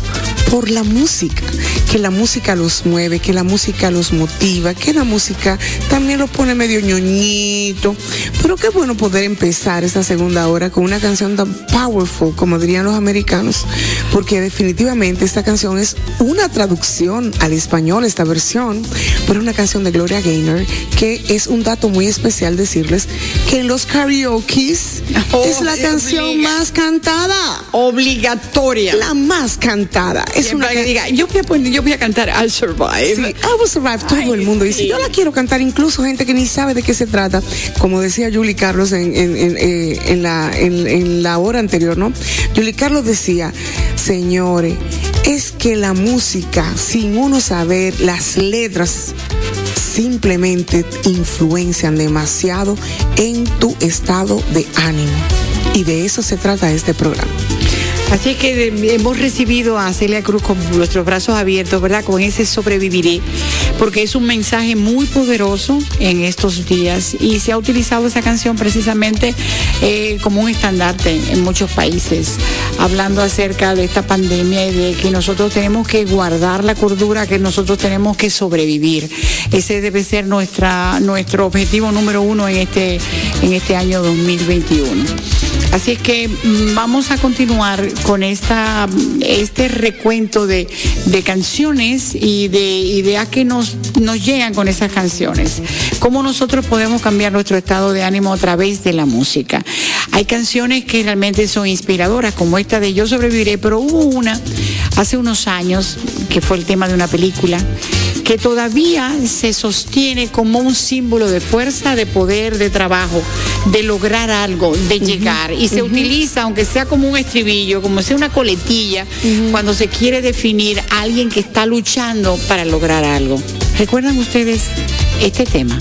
Speaker 2: por la música, que la música los mueve, que la música los motiva, que la música también los pone medio ñoñito. Pero qué bueno poder empezar esta segunda hora con una canción tan powerful, como dirían los americanos, porque definitivamente esta canción es una traducción al español, esta versión, pero una canción de Gloria Gaynor, que es un dato muy especial decirles que en los karaokes
Speaker 3: Oh,
Speaker 2: es la canción
Speaker 3: obliga-
Speaker 2: más cantada.
Speaker 3: Obligatoria.
Speaker 2: La más cantada. Es
Speaker 3: Siempre
Speaker 2: una
Speaker 3: que diga, yo voy a poner, yo voy a cantar I'll Survive.
Speaker 2: Sí, I Will Survive, todo
Speaker 3: Ay,
Speaker 2: el mundo dice,
Speaker 3: sí.
Speaker 2: yo la quiero cantar, incluso gente que ni sabe de qué se trata, como decía Julie Carlos en, en, en, eh, en la, en, en la hora anterior, ¿no? Julie Carlos decía, señores, es que la música, sin uno saber las letras, simplemente influencian demasiado en tu estado de ánimo. Y de eso se trata este programa.
Speaker 3: Así es que hemos recibido a Celia Cruz con nuestros brazos abiertos, ¿verdad? Con ese sobreviviré, porque es un mensaje muy poderoso en estos días y se ha utilizado esa canción precisamente eh, como un estandarte en muchos países, hablando acerca de esta pandemia y de que nosotros tenemos que guardar la cordura, que nosotros tenemos que sobrevivir. Ese debe ser nuestra, nuestro objetivo número uno en este, en este año 2021. Así es que mm, vamos a continuar con esta, este recuento de, de canciones y de ideas que nos, nos llegan con esas canciones. Cómo nosotros podemos cambiar nuestro estado de ánimo a través de la música. Hay canciones que realmente son inspiradoras, como esta de Yo sobreviviré, pero hubo una hace unos años, que fue el tema de una película, que todavía se sostiene como un símbolo de fuerza, de poder, de trabajo, de lograr algo, de llegar. Y se utiliza, aunque sea como un estribillo, como sea una coletilla, cuando se quiere definir a alguien que está luchando para lograr algo. ¿Recuerdan ustedes este tema?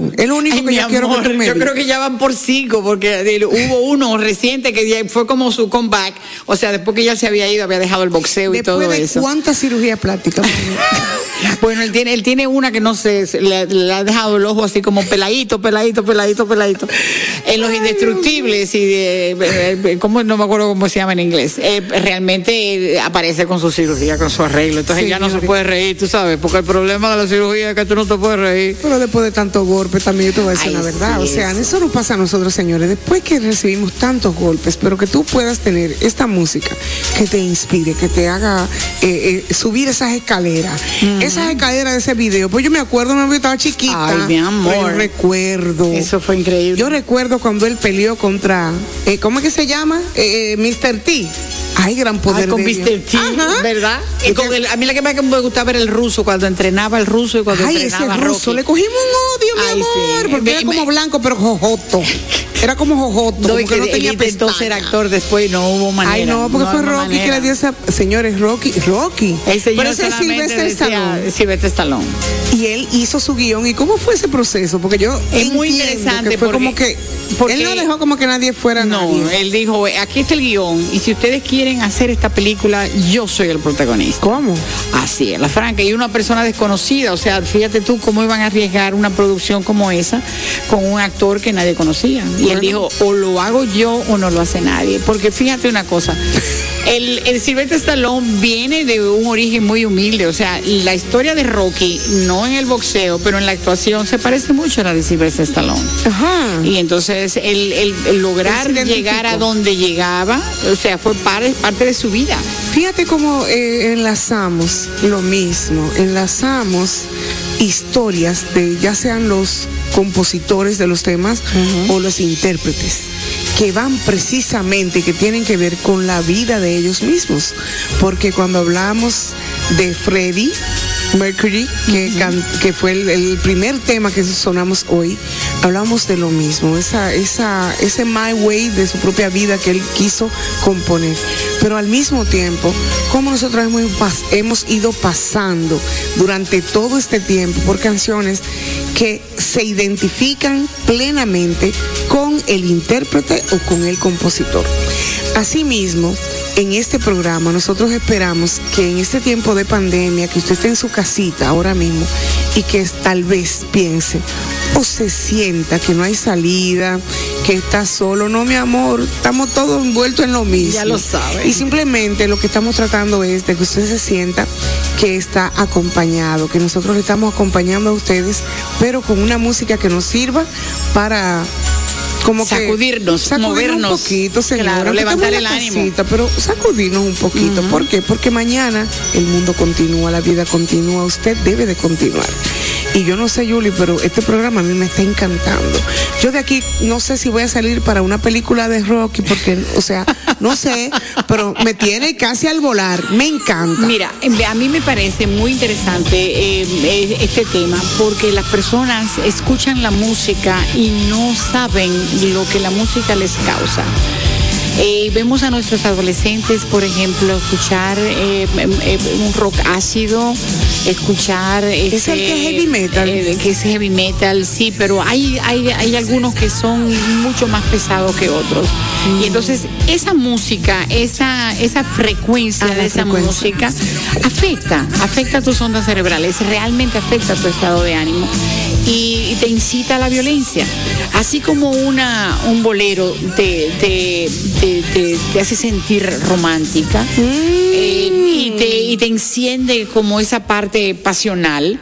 Speaker 2: Fueron? Es lo único
Speaker 3: Ay,
Speaker 2: que yo quiero que tú me
Speaker 3: yo creo que ya van por cinco, porque de- hubo uno reciente que fue como su comeback. O sea, después que ya se había ido, había dejado el boxeo y todo
Speaker 2: de
Speaker 3: eso.
Speaker 2: cuántas cirugías plásticas.
Speaker 3: Bueno, él tiene, él tiene una que no sé, le, le ha dejado el ojo así como peladito, peladito, peladito, peladito. En los indestructibles y de, ¿cómo? no me acuerdo cómo se llama en inglés. Eh, realmente eh, aparece con su cirugía, con su arreglo. Entonces ya no se puede reír, tú sabes, porque el problema de la cirugía es que tú no te puedes reír.
Speaker 2: Pero después de tantos golpes, también yo te voy a decir
Speaker 3: Ay,
Speaker 2: la verdad.
Speaker 3: sí,
Speaker 2: o sea,
Speaker 3: eso.
Speaker 2: eso nos pasa a nosotros, señores. Después que recibimos tantos golpes, pero que tú puedas tener esta música que te inspire, que te haga eh, eh, subir esas escaleras. Esas escaleras de ese video. Pues yo me acuerdo, yo estaba chiquita.
Speaker 3: Ay, mi amor.
Speaker 2: Yo recuerdo.
Speaker 3: Eso fue increíble.
Speaker 2: Yo recuerdo cuando él peleó contra, eh, ¿cómo es que se llama? Eh, eh, Mr. T. Ay, gran poder
Speaker 3: Ay, con Mr. T,
Speaker 2: Ajá.
Speaker 3: ¿verdad? Y con
Speaker 2: que-
Speaker 3: el- a mí la que que me gustaba era el ruso, cuando entrenaba el ruso y cuando
Speaker 2: Ay, ese
Speaker 3: entrenaba
Speaker 2: ruso,
Speaker 3: Rocky.
Speaker 2: le cogimos un odio, mi amor,
Speaker 3: sí.
Speaker 2: porque
Speaker 3: Me-
Speaker 2: era como
Speaker 3: me-
Speaker 2: blanco, pero jojoto. Era como jojoto,
Speaker 3: No,
Speaker 2: como que no
Speaker 3: que
Speaker 2: tenía
Speaker 3: intentó ser actor después y no hubo manera.
Speaker 2: Ay, no, porque fue Rocky que
Speaker 3: manera.
Speaker 2: le dio esa. Señores, Rocky, Rocky.
Speaker 3: El señor
Speaker 2: Pero ese es
Speaker 3: decía
Speaker 2: Stallone.
Speaker 3: Sylvester Stallone.
Speaker 2: Y él hizo su guion. ¿Y cómo fue ese proceso? Porque yo.
Speaker 3: Es muy interesante
Speaker 2: Que fue
Speaker 3: porque-
Speaker 2: como que.
Speaker 3: porque-
Speaker 2: él no dejó como que nadie fuera
Speaker 3: No,
Speaker 2: nadie.
Speaker 3: él dijo, aquí está el guion y si ustedes quieren hacer esta película, yo soy el protagonista.
Speaker 2: ¿Cómo?
Speaker 3: Así es, la franca. Y una persona desconocida, o sea, fíjate tú cómo iban a arriesgar una producción como esa con un actor que nadie conocía. Y él dijo, o lo hago yo o no lo hace nadie. Porque fíjate una cosa, el, el Sylvester Stallone viene de un origen muy humilde, o sea, la historia de Rocky, no en el boxeo, pero en la actuación, se parece mucho a la de Sylvester Stallone.
Speaker 2: Ajá.
Speaker 3: Y entonces el, el- el lograr llegar a donde llegaba, o sea, fue parte, parte de su vida.
Speaker 2: Fíjate cómo eh, enlazamos lo mismo, enlazamos historias de ya sean los compositores de los temas o los intérpretes que van precisamente, que tienen que ver con la vida de ellos mismos. Porque cuando hablamos de Freddie Mercury, que, fue el, el primer tema que sonamos hoy, hablamos de lo mismo, esa, esa, ese My Way de su propia vida que él quiso componer. Pero al mismo tiempo, como nosotros hemos, hemos ido pasando durante todo este tiempo por canciones que se identifican plenamente con el intérprete o con el compositor. Asimismo, en este programa nosotros esperamos que en este tiempo de pandemia, que usted esté en su casita ahora mismo y que tal vez piense o se sienta que no hay salida, que está solo, no mi amor, estamos todos envueltos en lo mismo.
Speaker 3: Ya lo sabe.
Speaker 2: Y simplemente lo que estamos tratando es de que usted se sienta que está acompañado, que nosotros le estamos acompañando a ustedes, pero con una música que nos sirva para como que
Speaker 3: Sacudirnos, movernos.
Speaker 2: un poquito, señora.
Speaker 3: Claro, levantar el ánimo.
Speaker 2: pero sacudirnos un poquito. ¿Por qué? Porque mañana el mundo continúa, la vida continúa, usted debe de continuar. Y yo no sé, Julie, pero este programa a mí me está encantando. Yo de aquí no sé si voy a salir para una película de Rocky, porque, o sea, no sé, pero me tiene casi al volar. Me encanta.
Speaker 3: Mira, eh, a mí me parece muy interesante eh, eh, este tema porque las personas escuchan la música y no saben lo que la música les causa. Eh, vemos a nuestros adolescentes, por ejemplo, escuchar eh, eh, un rock ácido, escuchar...
Speaker 2: Es el que es heavy metal.
Speaker 3: eh, que es heavy metal, sí, pero hay, hay, hay algunos que son mucho más pesados que otros.
Speaker 2: Mm.
Speaker 3: Y entonces esa música, esa, esa frecuencia
Speaker 2: Ah,
Speaker 3: de esa
Speaker 2: frecuencia.
Speaker 3: música afecta, afecta tus ondas cerebrales, realmente afecta tu estado de ánimo y, y te incita a la violencia. Así como una, un bolero te, te, te- hace sentir romántica eh, y, te, y te enciende como esa parte pasional.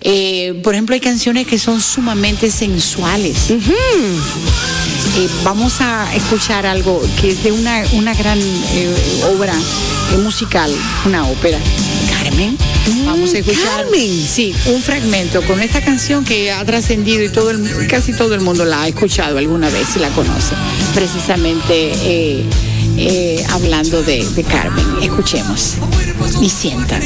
Speaker 3: eh, por ejemplo, hay canciones que son sumamente sensuales. Eh, vamos a escuchar algo que es de una, una gran eh, obra musical, una ópera. Carmen. Vamos a escuchar.
Speaker 2: Carmen.
Speaker 3: Sí, un fragmento con esta canción que ha trascendido y todo el, casi todo el mundo la ha escuchado alguna vez y la conoce. Precisamente eh, eh, hablando de, de Carmen. Escuchemos y sientan.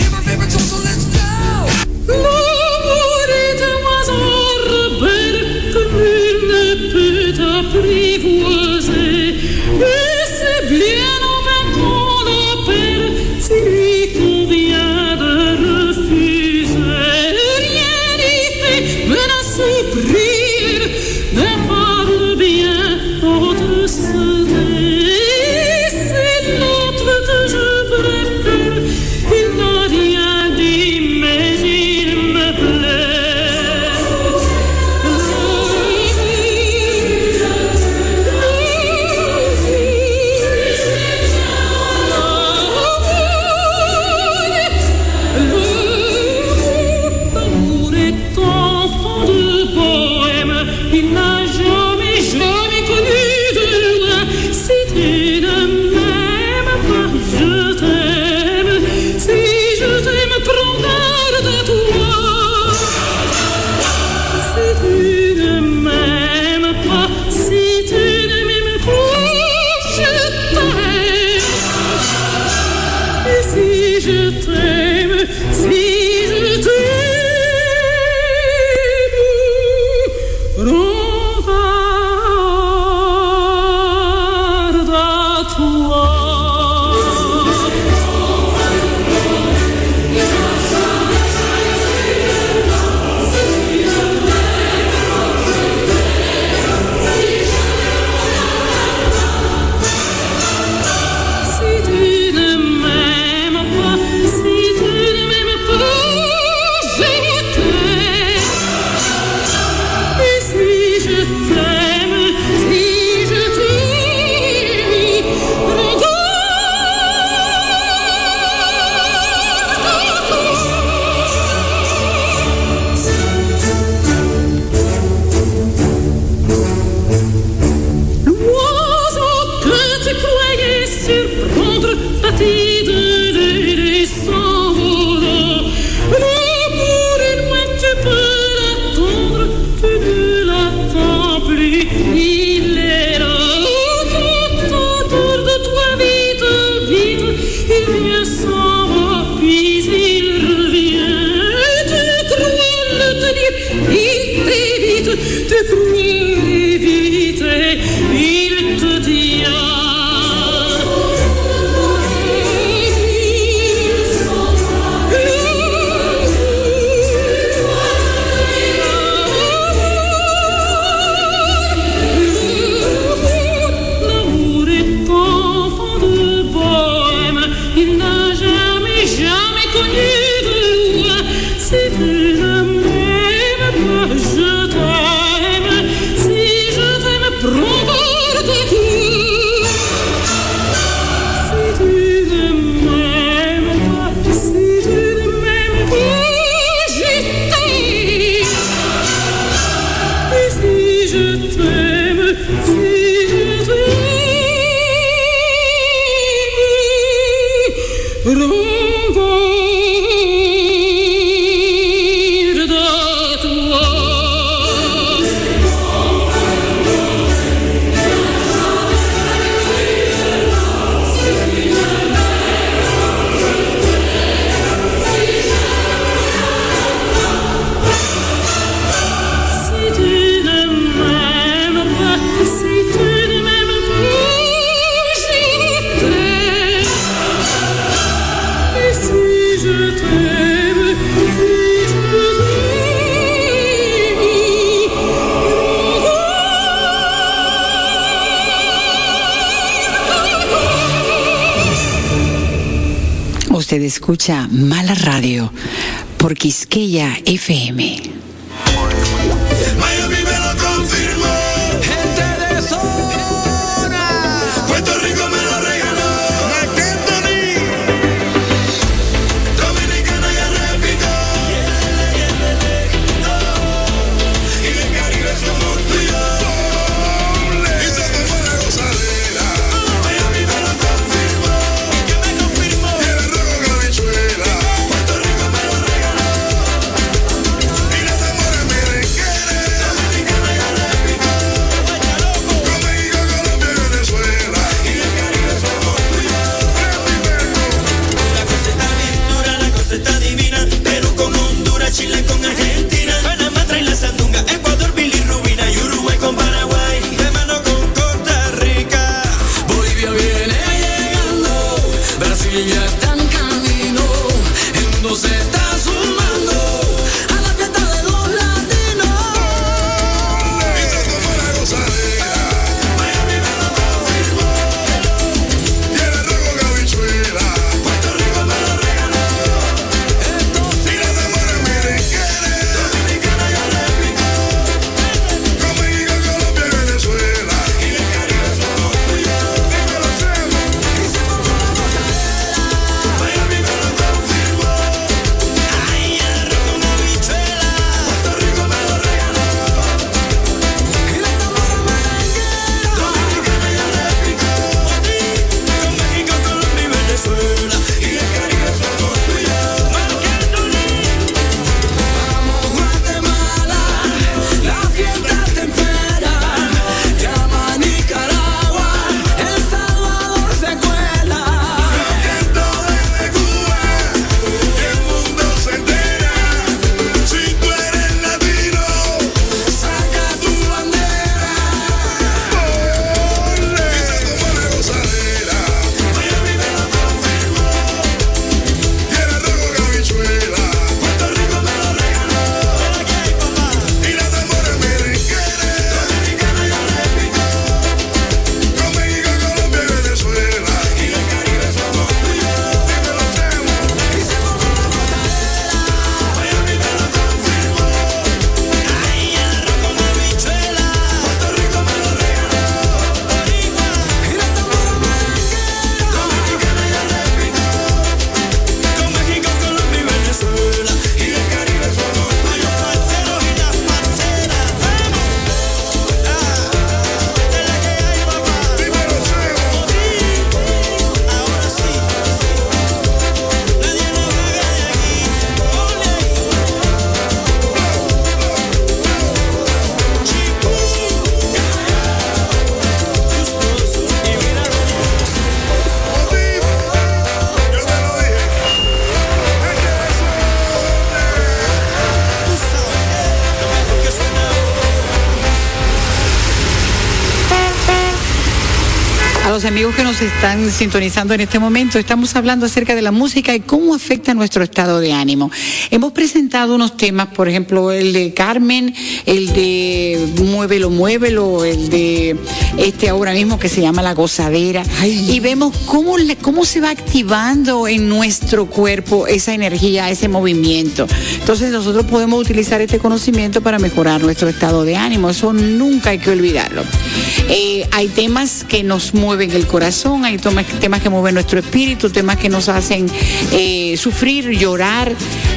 Speaker 3: Están sintonizando en este momento, estamos hablando acerca de la música y cómo afecta nuestro estado de ánimo. Hemos presentado unos temas, por ejemplo, el de Carmen, el de Muévelo, Muévelo, el de este ahora mismo que se llama La Gozadera. Y vemos cómo, le- cómo se va activando en nuestro cuerpo esa energía, ese movimiento. Entonces nosotros podemos utilizar este conocimiento para mejorar nuestro estado de ánimo. Eso nunca hay que olvidarlo. Eh, hay temas que nos mueven el corazón, hay temas, temas que mueven nuestro espíritu, temas que nos hacen eh, sufrir, llorar,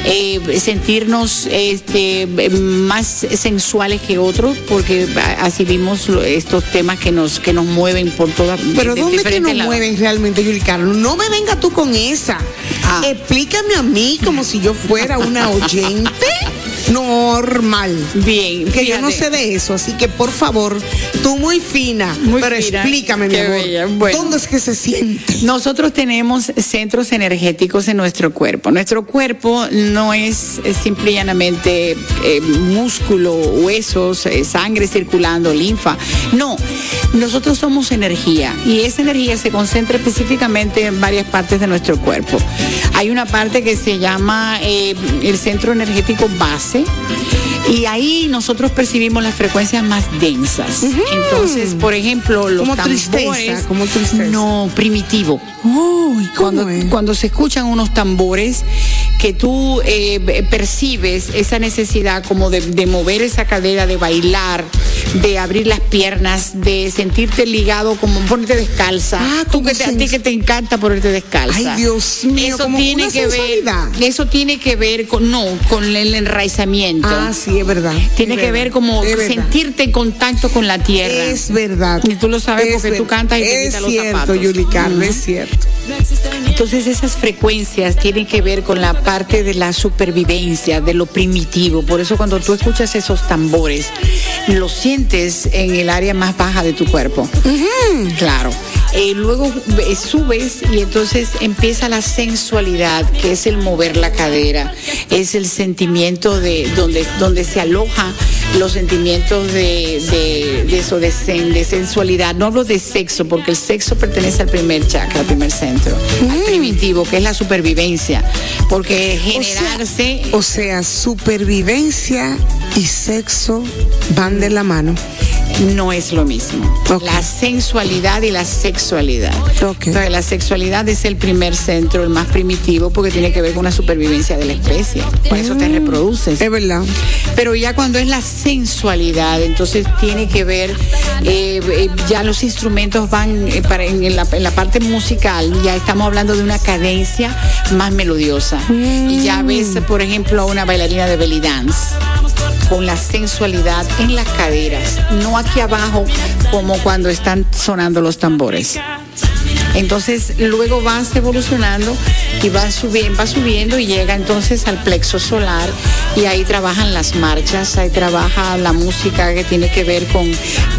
Speaker 3: eh, sentirnos este, más sensuales que otros, porque así vimos estos temas que nos que nos mueven por todas
Speaker 2: Pero
Speaker 3: de
Speaker 2: ¿dónde que nos
Speaker 3: lados.
Speaker 2: mueven realmente, Yuli Carlos? No me venga tú con esa.
Speaker 3: Ah.
Speaker 2: Explícame a mí como si yo fuera una oyente normal.
Speaker 3: Bien,
Speaker 2: Que yo no sé de eso, así que por favor, tú muy fina,
Speaker 3: Muy
Speaker 2: pero
Speaker 3: fina.
Speaker 2: explícame, mi amor.
Speaker 3: bella. Bueno.
Speaker 2: ¿Dónde es que se siente?
Speaker 3: Nosotros tenemos centros energéticos en nuestro cuerpo. Nuestro cuerpo no es eh, simple y llanamente eh, músculo, huesos, eh, sangre circulando, linfa. No, nosotros somos energía y esa energía se concentra específicamente en varias partes de nuestro cuerpo. Hay una parte que se llama eh, el centro energético base. Y ahí nosotros percibimos las frecuencias más densas. Entonces, por ejemplo, los
Speaker 2: Como
Speaker 3: tambores.
Speaker 2: tristeza, como tristeza.
Speaker 3: No, primitivo.
Speaker 2: Uy, ¿cómo
Speaker 3: Cuando,
Speaker 2: es?
Speaker 3: cuando se escuchan unos tambores que tú eh, percibes esa necesidad como de, de mover esa cadera, de bailar, de abrir las piernas, de sentirte ligado, como ponerte descalza.
Speaker 2: Ah,
Speaker 3: tú que te- a ti que te encanta ponerte descalza.
Speaker 2: Ay, Dios mío,
Speaker 3: eso
Speaker 2: como
Speaker 3: tiene
Speaker 2: una
Speaker 3: que
Speaker 2: sensualidad.
Speaker 3: ver, eso tiene que ver con no, con el enraizamiento.
Speaker 2: Ah, sí, es verdad.
Speaker 3: Tiene
Speaker 2: Es
Speaker 3: que
Speaker 2: verdad,
Speaker 3: ver como sentirte en contacto con la tierra.
Speaker 2: Es verdad.
Speaker 3: Y tú lo sabes
Speaker 2: Es
Speaker 3: porque tú cantas y te quitas los zapatos.
Speaker 2: Yuli Carlos,
Speaker 3: Ujú.
Speaker 2: es cierto.
Speaker 3: Entonces esas frecuencias tienen que ver con la parte de la supervivencia, de lo primitivo. Por eso cuando tú escuchas esos tambores, lo sientes en el área más baja de tu cuerpo. Claro. Eh, luego eh, subes y entonces empieza la sensualidad, que es el mover la cadera, es el sentimiento de donde, donde se aloja los sentimientos de, de, de eso, de, sen- de sensualidad. No hablo de sexo, porque el sexo pertenece al primer chakra, al primer centro, al primitivo, que es la supervivencia. Porque generarse.
Speaker 2: O sea, supervivencia y sexo van de la mano.
Speaker 3: No es lo mismo. La sensualidad y la sexualidad.
Speaker 2: Ok.
Speaker 3: Entonces, la sexualidad es el primer centro, el más primitivo, porque tiene que ver con la supervivencia de la especie. Por eso te reproduces.
Speaker 2: Es verdad.
Speaker 3: Pero ya cuando es la sensualidad, entonces tiene que ver, eh, eh, ya los instrumentos van eh, para, en, la, en la parte musical, ya estamos hablando de una cadencia más melodiosa. Y ya ves, por ejemplo, una bailarina de belly dance con la sensualidad en las caderas, no aquí abajo como cuando están sonando los tambores. Entonces luego vas evolucionando y vas subiendo, va subiendo y llega entonces al plexo solar y ahí trabajan las marchas, ahí trabaja la música que tiene que ver con,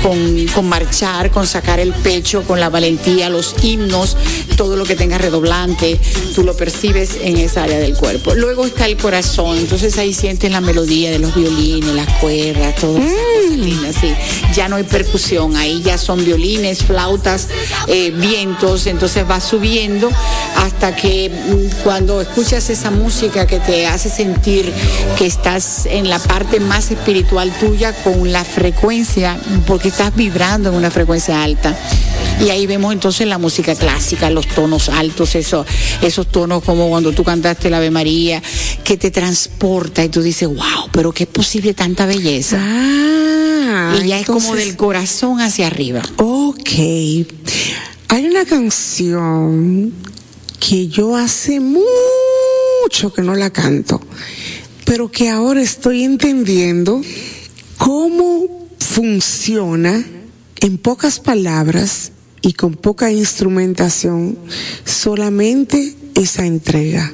Speaker 3: con, con marchar, con sacar el pecho, con la valentía, los himnos, todo lo que tenga redoblante, tú lo percibes en esa área del cuerpo. Luego está el corazón, entonces ahí sientes la melodía de los violines, las cuerdas, todas esas cosas lindas, sí. Ya no hay percusión, ahí ya son violines, flautas, eh, vientos, entonces vas subiendo hasta que mm, cuando escuchas esa música que te hace sentir que estás en la parte más espiritual tuya con la frecuencia, porque estás vibrando en una frecuencia alta. Y ahí vemos entonces la música clásica, los tonos altos, eso, esos tonos como cuando tú cantaste la Ave María, que te transporta y tú dices, wow, pero qué es posible tanta belleza.
Speaker 2: Ah,
Speaker 3: y ya es como del corazón hacia arriba.
Speaker 2: Ok. Hay una canción que yo hace mucho que no la canto, pero que ahora estoy entendiendo cómo funciona en pocas palabras y con poca instrumentación solamente esa entrega.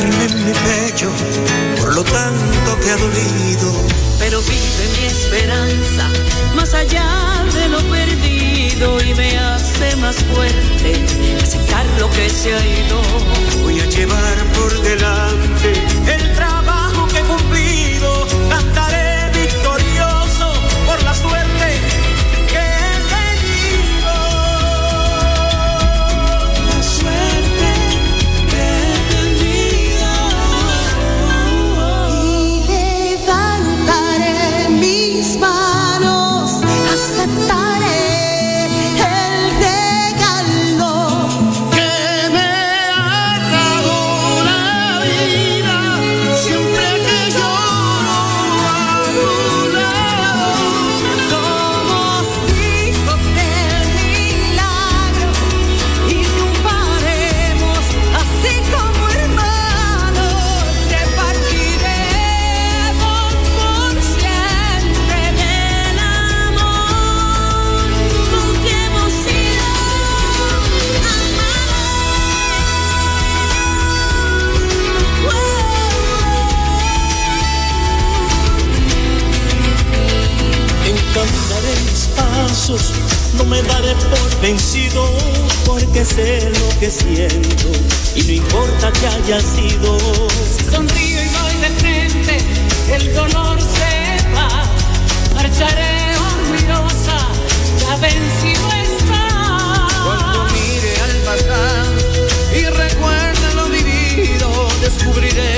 Speaker 4: En mi pecho, por lo tanto que ha dolido.
Speaker 9: pero vive mi esperanza más allá de lo perdido y me hace más fuerte aceptar lo que se ha ido.
Speaker 4: Voy a llevar por delante el trabajo
Speaker 10: me
Speaker 8: daré por vencido porque sé lo que siento y no importa que haya sido.
Speaker 9: Si sonrío y voy de frente, el dolor se va. Marcharé orgullosa, ya vencido está.
Speaker 11: Cuando mire al pasado
Speaker 12: y recuerde lo vivido, descubriré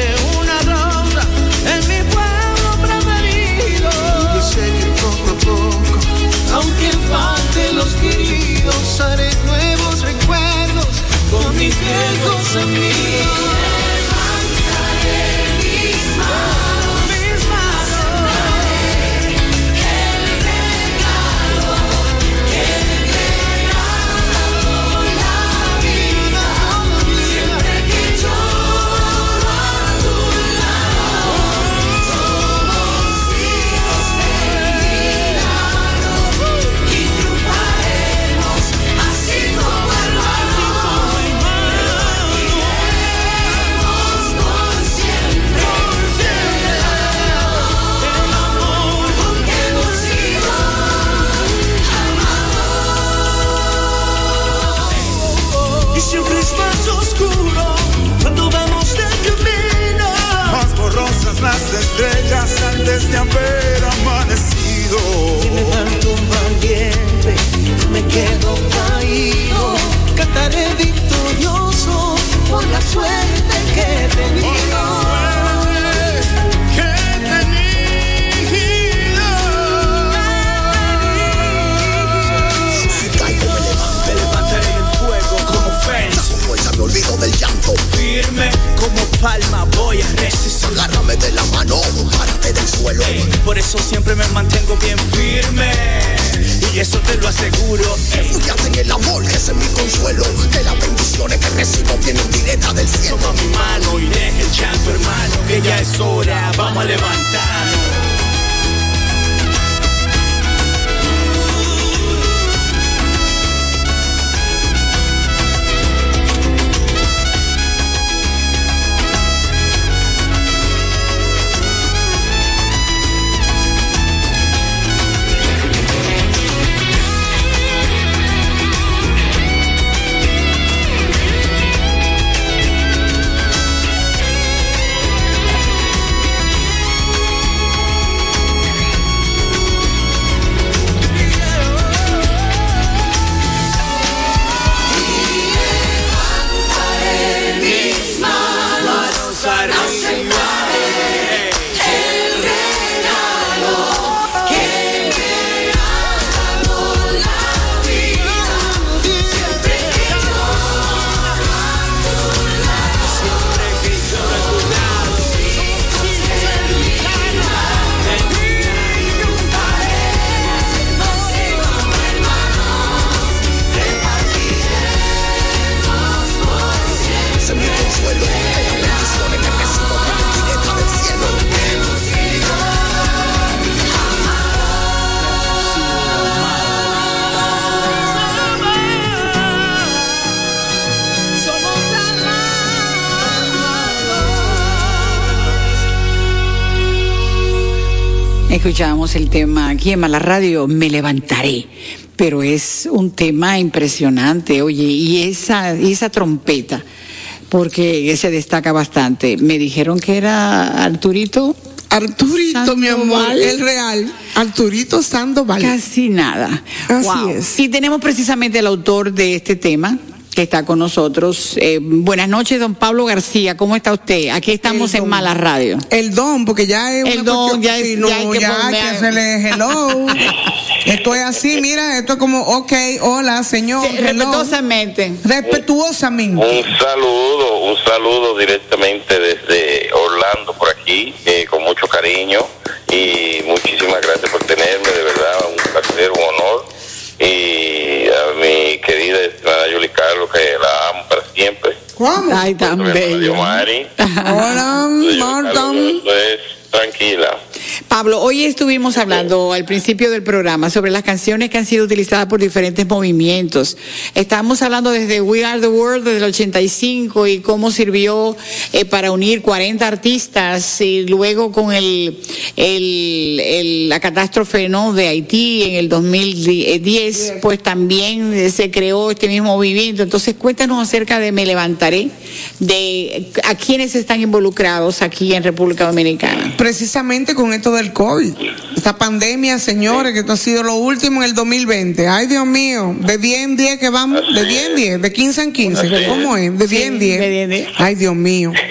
Speaker 12: Haré nuevos recuerdos con mis viejos amigos. Las estrellas antes de haber amanecido.
Speaker 11: Y me levanto valiente, me quedo caído. Cantaré victorioso por la suerte que he tenido.
Speaker 12: Que he tenido.
Speaker 13: Si caigo me levanto,
Speaker 11: Me levantaré en el fuego como Fénix.
Speaker 13: con fuerza me olvido del llanto.
Speaker 11: Firme como palma voy a resistir.
Speaker 13: Agárrame de la mano, párate del suelo.
Speaker 11: Por eso siempre me mantengo bien firme. Y eso te lo aseguro.
Speaker 13: Refúgiate en el amor, que ese es mi consuelo. Que las bendiciones que recibo vienen directas del cielo.
Speaker 11: Toma mi mano y deja el llanto, hermano. Que ya es hora, vamos a levantarnos.
Speaker 3: Escuchábamos el tema aquí en Mala Radio, Me levantaré. Pero es un tema impresionante, oye, y esa, y esa trompeta, porque se destaca bastante. Me dijeron que era Arturito.
Speaker 2: Arturito, mi amor,
Speaker 3: Sandoval.
Speaker 2: el real. Arturito Sandoval.
Speaker 3: Casi nada.
Speaker 2: Así
Speaker 3: Wow.
Speaker 2: es.
Speaker 3: Y tenemos precisamente el autor de este tema que está con nosotros. Eh, buenas noches, don Pablo García. ¿Cómo está usted? Aquí estamos en. Mala Radio.
Speaker 2: El don, porque ya es
Speaker 3: El
Speaker 2: una
Speaker 3: don,
Speaker 2: cuestión-
Speaker 3: ya es-
Speaker 2: no,
Speaker 3: ya hay que
Speaker 2: ya hay que hacerle hello. esto es así, mira, esto es como, ok, hola, señor.
Speaker 3: Sí,
Speaker 2: hello.
Speaker 3: respetuosamente.
Speaker 2: Respetuosamente.
Speaker 14: Un saludo, un saludo directamente desde Orlando por aquí, eh, con mucho cariño y muchísimas gracias por tenerme, de verdad, un placer, un honor. Y a mi querida estimada Yuli Carlos, que la amo para siempre.
Speaker 2: ¿Cómo?
Speaker 3: Ay, tan bello.
Speaker 2: Hola, Marta.
Speaker 14: Carlos, eso es tranquila.
Speaker 3: Pablo, hoy estuvimos hablando al principio del programa sobre las canciones que han sido utilizadas por diferentes movimientos. Estábamos hablando desde We Are the World desde el 85 y cómo sirvió eh, para unir 40 artistas y luego con el, la catástrofe ¿no? de Haití en el 2010, pues también se creó este mismo movimiento. Entonces cuéntanos acerca de Me Levantaré, de a quienes están involucrados aquí en República Dominicana.
Speaker 2: Precisamente con esto del COVID. Esta pandemia, señores, que esto ha sido lo último en el 2020. Ay, Dios mío, de 10 en 10 que vamos, de 10 en 10, de 15 en 15.
Speaker 14: Así es.
Speaker 2: ¿Cómo es? De 10 en 10.
Speaker 3: de 10 en 10.
Speaker 2: Ay, Dios mío.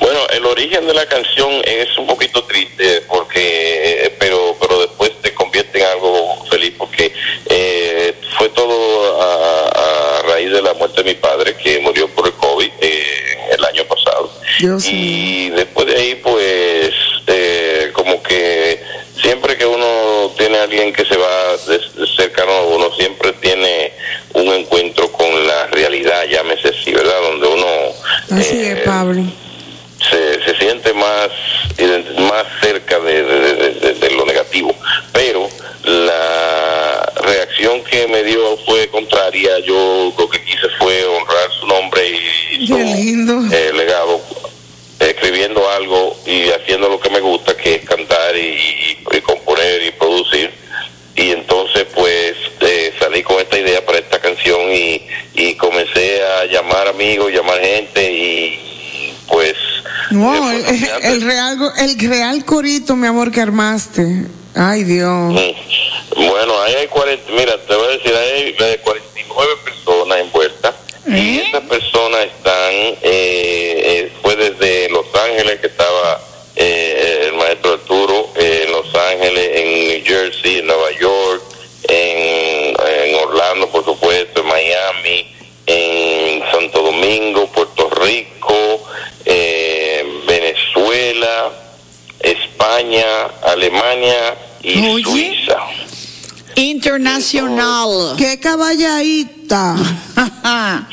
Speaker 14: Bueno, el origen de la canción es un poquito triste porque, eh, pero, pero después te convierte en algo feliz porque eh, fue todo a, a raíz de la muerte de mi padre que murió por el COVID eh, el año pasado.
Speaker 2: Dios
Speaker 14: y después de ahí, pues, eh, como que siempre que uno tiene a alguien que se va des- cercano a uno, siempre tiene un encuentro con la realidad, llámese así, ¿verdad? Donde uno
Speaker 2: Así
Speaker 14: eh,
Speaker 2: es, Pablo.
Speaker 14: se, se siente más más cerca de, de- de- de- de lo negativo pero la reacción que me dio fue contraria yo lo que quise fue honrar su nombre y su eh, legado escribiendo algo y haciendo lo que me gusta que es cantar y, y- y componer y producir y entonces pues eh, salí con esta idea para esta canción y, y comencé a llamar amigos gente y pues
Speaker 2: No, el, el real, el real corito, mi amor, que armaste. Ay, Dios.
Speaker 14: Mm. Bueno, ahí hay 40, mira, te voy a decir, ahí hay eh, 49 personas envueltas y esas personas están, eh, Ángeles que estaba eh, el maestro Arturo, eh, en Los Ángeles, en New Jersey, en Nueva York, en, Orlando, por supuesto, en Miami, en Santo Domingo, Puerto Rico, eh, Venezuela, España, Alemania y Suiza.
Speaker 3: Internacional.
Speaker 2: ¡Qué caballadita!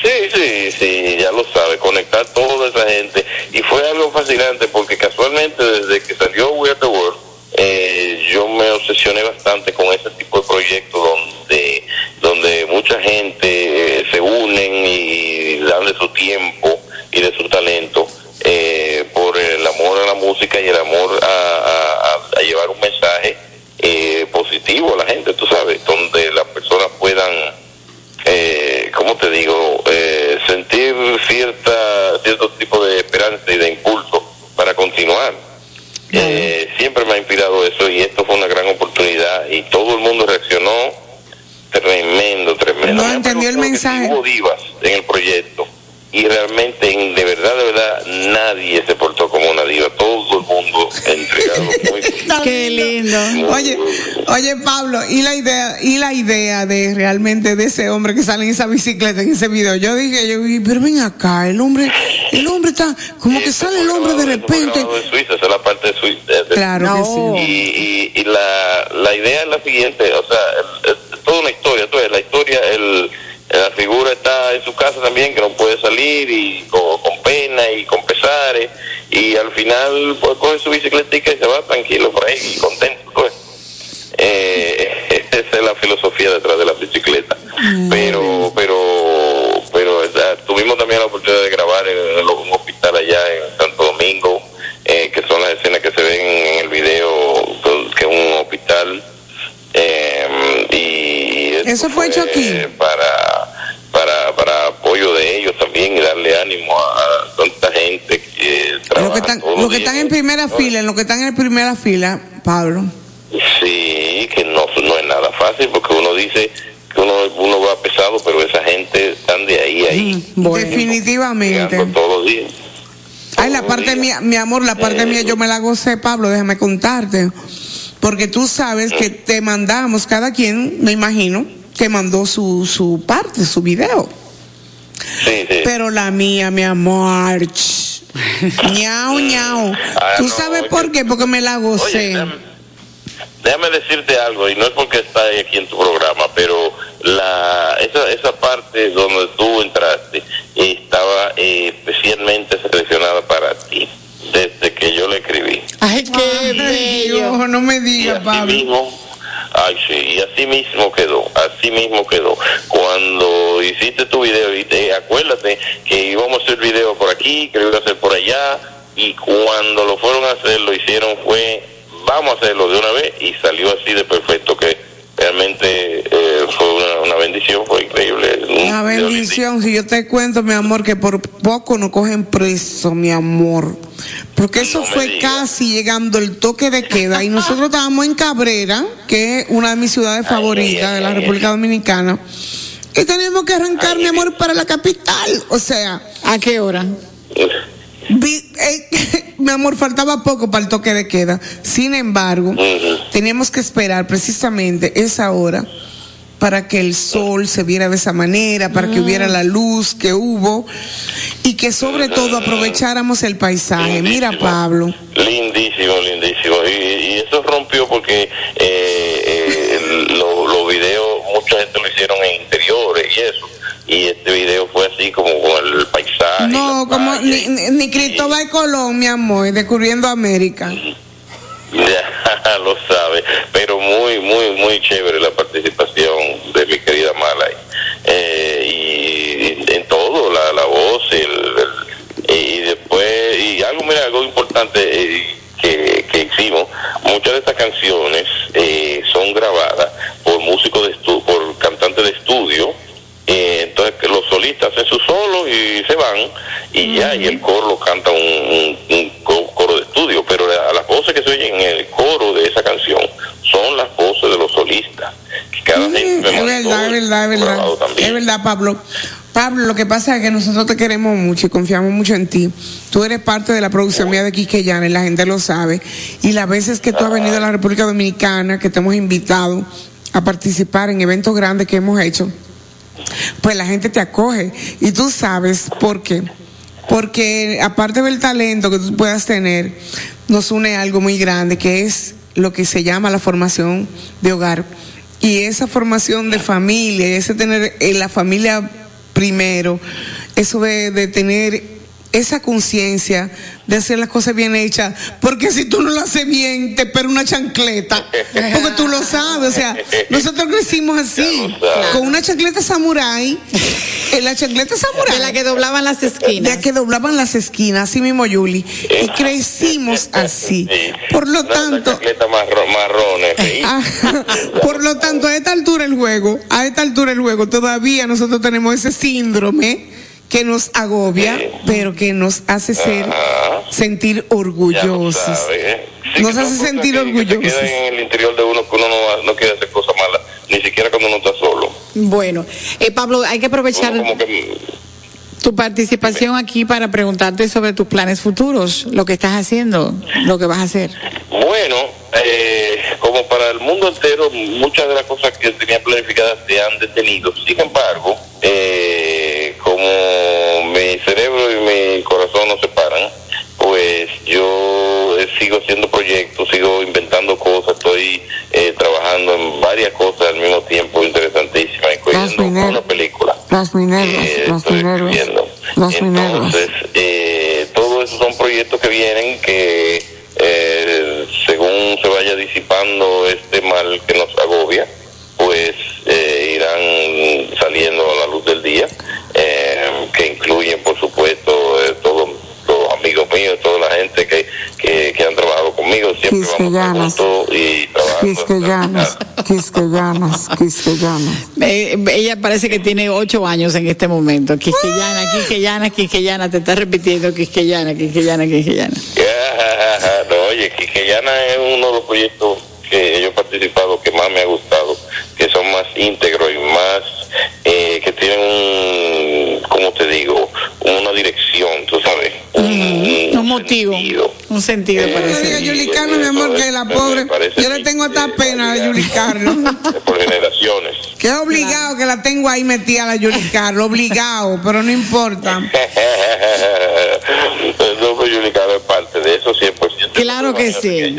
Speaker 14: Sí, sí, sí, ya lo sabe, conectar toda esa gente. Y fue algo fascinante porque casualmente desde que salió We Are the World, eh, yo me obsesioné bastante con ese tipo de proyectos donde, donde mucha gente eh, se unen y dan de su tiempo y de su talento eh, por el amor a la música y el amor a, a- a- a llevar un mensaje eh, positivo a la gente, tú sabes, donde las personas puedan eh, ¿cómo te digo? Eh, sentir cierta, cierto tipo de esperanza y de impulso para continuar. Eh, siempre me ha inspirado eso y esto fue una gran oportunidad y todo el mundo reaccionó tremendo, tremendo.
Speaker 2: No
Speaker 14: Me
Speaker 2: entendió el mensaje.
Speaker 14: Hubo divas en el proyecto y realmente,
Speaker 2: Qué lindo. Oye, oye Pablo, y la idea, y la idea de realmente de ese hombre que sale en esa bicicleta en ese video. Yo dije, yo vi, pero ven acá, el hombre, el hombre está, como que sale el hombre de repente.
Speaker 14: grabado en Suiza, esa es la parte de Suiza. de-
Speaker 2: Claro que sí.
Speaker 14: Y, y, y la, la idea es la siguiente, o sea, es, es toda una historia, el, la figura está en su casa también, que no puede salir y con, con pena y con pesares, y al final pues coge su bicicletica y se va tranquilo por ahí y contento, ves. Eh, esa es la filosofía detrás de la bicicleta. Pero, pero, pero o sea, tuvimos también la oportunidad de grabar en, un hospital allá en Santo Domingo, eh, que son las escenas que se ven en el video, que es un hospital. eh, y
Speaker 2: Eso fue hecho aquí.
Speaker 14: para, para, ánimo a, a tanta gente que
Speaker 2: Los
Speaker 14: trabaja
Speaker 2: que están, los
Speaker 14: los
Speaker 2: que están en primera fila, los que están en primera fila, Pablo.
Speaker 14: Sí, que no, no es nada fácil porque uno dice que uno, uno va pesado, pero esa gente están de ahí a ahí,
Speaker 2: Definitivamente.
Speaker 14: llegando todos los días.
Speaker 2: Ay, la parte mía, mi amor, la parte mía yo me la gocé, Pablo, déjame contarte. Porque tú sabes que te mandamos, cada quien, me imagino, que mandó su, su parte, su video.
Speaker 14: Sí, sí.
Speaker 2: Pero la mía, mi amor, ch, ñau, ñau.
Speaker 14: Ah,
Speaker 2: ¿Tú
Speaker 14: no,
Speaker 2: sabes
Speaker 14: oye.
Speaker 2: por qué? Porque me la gocé.
Speaker 14: Déjame decirte algo, y no es porque está aquí en tu programa, pero la esa, esa parte donde tú entraste estaba eh, especialmente seleccionada para ti, desde que yo le escribí.
Speaker 3: Ay, qué bello.
Speaker 2: no me digas, Pablo.
Speaker 14: mismo, ay sí, y así mismo quedó, así mismo quedó. Cuando hiciste tu video, y te, acuérdate que íbamos a hacer video por aquí, que lo iba a hacer por allá, y cuando lo fueron a hacer, lo hicieron fue, vamos a hacerlo de una vez, y salió así de perfecto, que realmente eh, fue una, una bendición, fue increíble. Un
Speaker 2: Una bendición, si yo te cuento, mi amor, que por poco nos cogen preso, mi amor. Porque eso fue casi llegando el toque de queda y nosotros estábamos en Cabrera, que es una de mis ciudades favoritas de la República Dominicana. Y teníamos que arrancar, mi amor, para la capital. O sea.
Speaker 3: ¿A qué hora?
Speaker 2: Vi- eh, mi amor, faltaba poco para el toque de queda. Sin embargo, teníamos que esperar precisamente esa hora para que el sol se viera de esa manera, para que hubiera la luz que hubo y que sobre todo aprovecháramos el paisaje. Mira, Pablo.
Speaker 14: Lindísimo, lindísimo. Y, y eso rompió porque eh, eh, lo- los videos, mucha gente lo hicieron en interiores y eso. Y este video fue así como con el paisaje.
Speaker 2: No, como ni, ni, Cristóbal Colón, mi amor, descubriendo América.
Speaker 14: Ya lo sabe, pero muy, muy, muy chévere la participación de mi querida Malay. Eh, y en todo, la, la voz, el, el- y después, y algo, mira, algo importante eh, que, que hicimos, muchas de estas canciones eh, son grabadas por músicos de estu por cantantes de estudio, eh, entonces que los solistas hacen sus solos y se van y ya, y el coro lo canta un, un- un co- coro de estudio, pero la- las voces que se oyen en el coro de esa canción son las voces de los solistas. que Cada gente me
Speaker 2: Es verdad, es verdad, es verdad.
Speaker 14: también.
Speaker 2: Es verdad, Pablo. Pablo, lo que pasa es que nosotros te queremos mucho y confiamos mucho en ti. Tú eres parte de la producción mía de Quisqueyana y la gente lo sabe. Y las veces que tú has venido a la República Dominicana, que te hemos invitado a participar en eventos grandes que hemos hecho, pues la gente te acoge. Y tú sabes por qué. Porque aparte del talento que tú puedas tener, nos une algo muy grande, que es lo que se llama la formación de hogar. Y esa formación de familia, ese tener eh, la familia primero, eso de, de tener esa conciencia de hacer las cosas bien hechas, porque si tú no lo haces bien, te espera una chancleta, porque tú lo sabes, o sea, nosotros crecimos así, con una chancleta samurai, eh, la chancleta samurai.
Speaker 3: De la que doblaban las esquinas.
Speaker 2: De la que doblaban las esquinas, así mismo Yuli, y crecimos así. Por lo tanto, por lo tanto, a esta altura el juego, a esta altura el juego, todavía nosotros tenemos ese síndrome que nos agobia, pero que nos hace ser, sentir orgullosos.
Speaker 14: ¿sabes? Sí,
Speaker 2: Nos hace sentir
Speaker 14: cosas que- se
Speaker 2: orgullosos.
Speaker 14: en el interior de uno que uno no, no quiere hacer cosas malas, ni siquiera cuando uno está solo.
Speaker 3: Bueno, eh, Pablo, hay que aprovechar
Speaker 14: que
Speaker 3: tu participación aquí para preguntarte sobre tus planes futuros, lo que estás haciendo, lo que vas a hacer.
Speaker 14: Bueno, eh, como para el mundo entero, muchas de las cosas que tenía planificadas se han detenido. Sin embargo, eh, como mi cerebro y mi corazón no se paran, pues yo eh, sigo haciendo proyectos, sigo inventando cosas, estoy eh, trabajando en varias cosas al mismo tiempo interesantísimas, incluyendo una película.
Speaker 2: Las mineras,
Speaker 14: Eh,
Speaker 2: las
Speaker 14: estoy
Speaker 2: mineras, las mineras.
Speaker 14: Entonces, eh, todos esos son proyectos que vienen que, eh, según se vaya disipando este mal que nos agobia, pues eh, irán saliendo a la luz del día, que incluyen, por supuesto, eh, todos los amigos míos, toda la gente que, que, que han trabajado conmigo, siempre vamos juntos y trabajando.
Speaker 2: Quisqueyanas, quisqueyanas.
Speaker 3: Eh, ella parece que tiene ocho años en este momento. Quisqueyana, Quisqueyana, Quisqueyana, te está repitiendo Quisqueyana, Quisqueyana, Quisqueyana.
Speaker 14: no, oye, Quisqueyana es uno de los proyectos que yo he participado que más me ha gustado, que son más íntegros y más, eh, que tienen un, ¿cómo te digo? Una dirección, tú sabes. Un,
Speaker 3: Un motivo, un sentido
Speaker 2: Diga
Speaker 3: ser.
Speaker 2: Yuli Carlos, mi amor, que la pobre, yo le tengo hasta pena a
Speaker 14: por generaciones.
Speaker 2: Que obligado que la tengo ahí metida la Yuli Carlos, obligado, pero no importa.
Speaker 14: no, pues Yuli Carlos es parte de eso 100%.
Speaker 3: Claro que sí.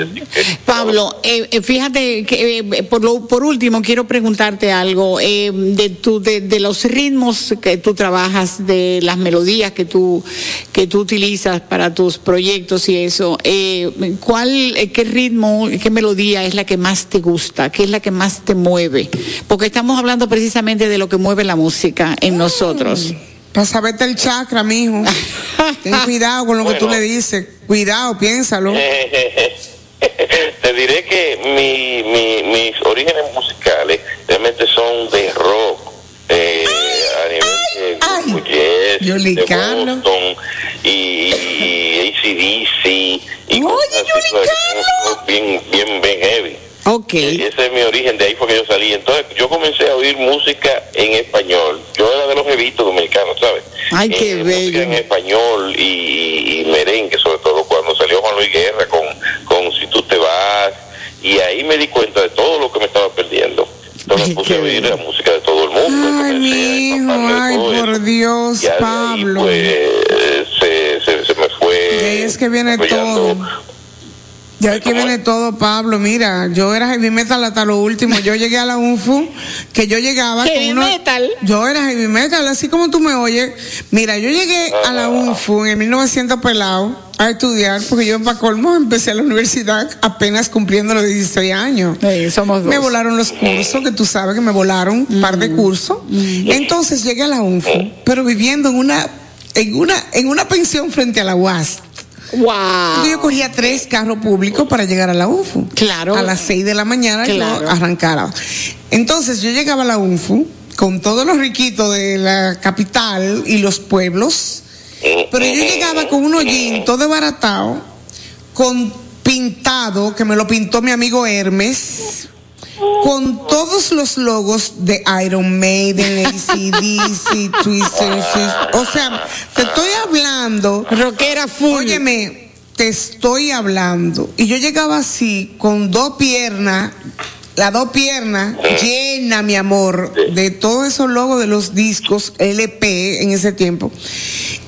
Speaker 3: Pablo, eh, eh, fíjate que eh, por, lo, por último quiero preguntarte algo eh, de, tu, de, de los ritmos que tú trabajas, de las melodías que tú que tú utilizas para tus proyectos y eso. Eh, ¿Cuál, eh, qué ritmo, qué melodía es la que más te gusta? ¿Qué es la que más te mueve? Porque estamos hablando precisamente de lo que mueve la música en nosotros.
Speaker 2: Para saberte el chakra, mijo. Ten cuidado con lo que tú le dices. Cuidado, piénsalo.
Speaker 14: Te diré que mi, mi, mis orígenes musicales realmente son de rock. Eh, a nivel de de
Speaker 2: Carlos.
Speaker 14: Boston y, y ACDC y cosas así, ¿sabes? bien, bien, bien heavy.
Speaker 3: Ok.
Speaker 14: E- Ese es mi origen, de ahí fue que yo salí. Entonces yo comencé a oír música en español. Yo era de los jevitos dominicanos, ¿sabes?
Speaker 3: Ay, qué
Speaker 14: Eh,
Speaker 3: bello.
Speaker 14: en español y, y- merengue, sobre todo cuando salió Juan Luis Guerra con, con Si tú te vas. Y ahí me di cuenta de todo lo que me estaba perdiendo. Entonces me puse a oír la música de todo el mundo.
Speaker 2: Ay, mi hijo, ay, por Dios,
Speaker 14: de ahí,
Speaker 2: Pablo.
Speaker 14: pues, se, se, se me fue.
Speaker 2: Y ahí es que viene todo. Ya que viene todo, Pablo. Mira, yo era heavy metal hasta lo último. Yo llegué a la UNFU, que yo llegaba
Speaker 3: Heavy
Speaker 2: con uno-
Speaker 3: metal.
Speaker 2: Yo era heavy metal, así como tú me oyes. Mira, yo llegué a la UNFU en el 1900 pelado a estudiar, porque yo para colmo empecé a la universidad apenas cumpliendo los 16 años.
Speaker 3: somos
Speaker 2: Me volaron los cursos, que tú sabes que me volaron un par de cursos. Entonces llegué a la UNFU, pero viviendo en una, en una, en una pensión frente a la UAS.
Speaker 3: Wow.
Speaker 2: Yo cogía tres carros públicos para llegar a la UNFU.
Speaker 3: Claro.
Speaker 2: A las seis de la mañana
Speaker 3: Claro.
Speaker 2: yo arrancara. Entonces yo llegaba a la UNFU con todos los riquitos de la capital y los pueblos Pero yo llegaba con un hollín todo desbaratado, con pintado, que me lo pintó mi amigo Hermes, con todos los logos de Iron Maiden, ACDC, Twister, o sea, te estoy hablando.
Speaker 3: Rockera full.
Speaker 2: Óyeme, te estoy hablando. Y yo llegaba así, con dos piernas, las dos piernas llena, mi amor, de todos esos logos de los discos LP en ese tiempo.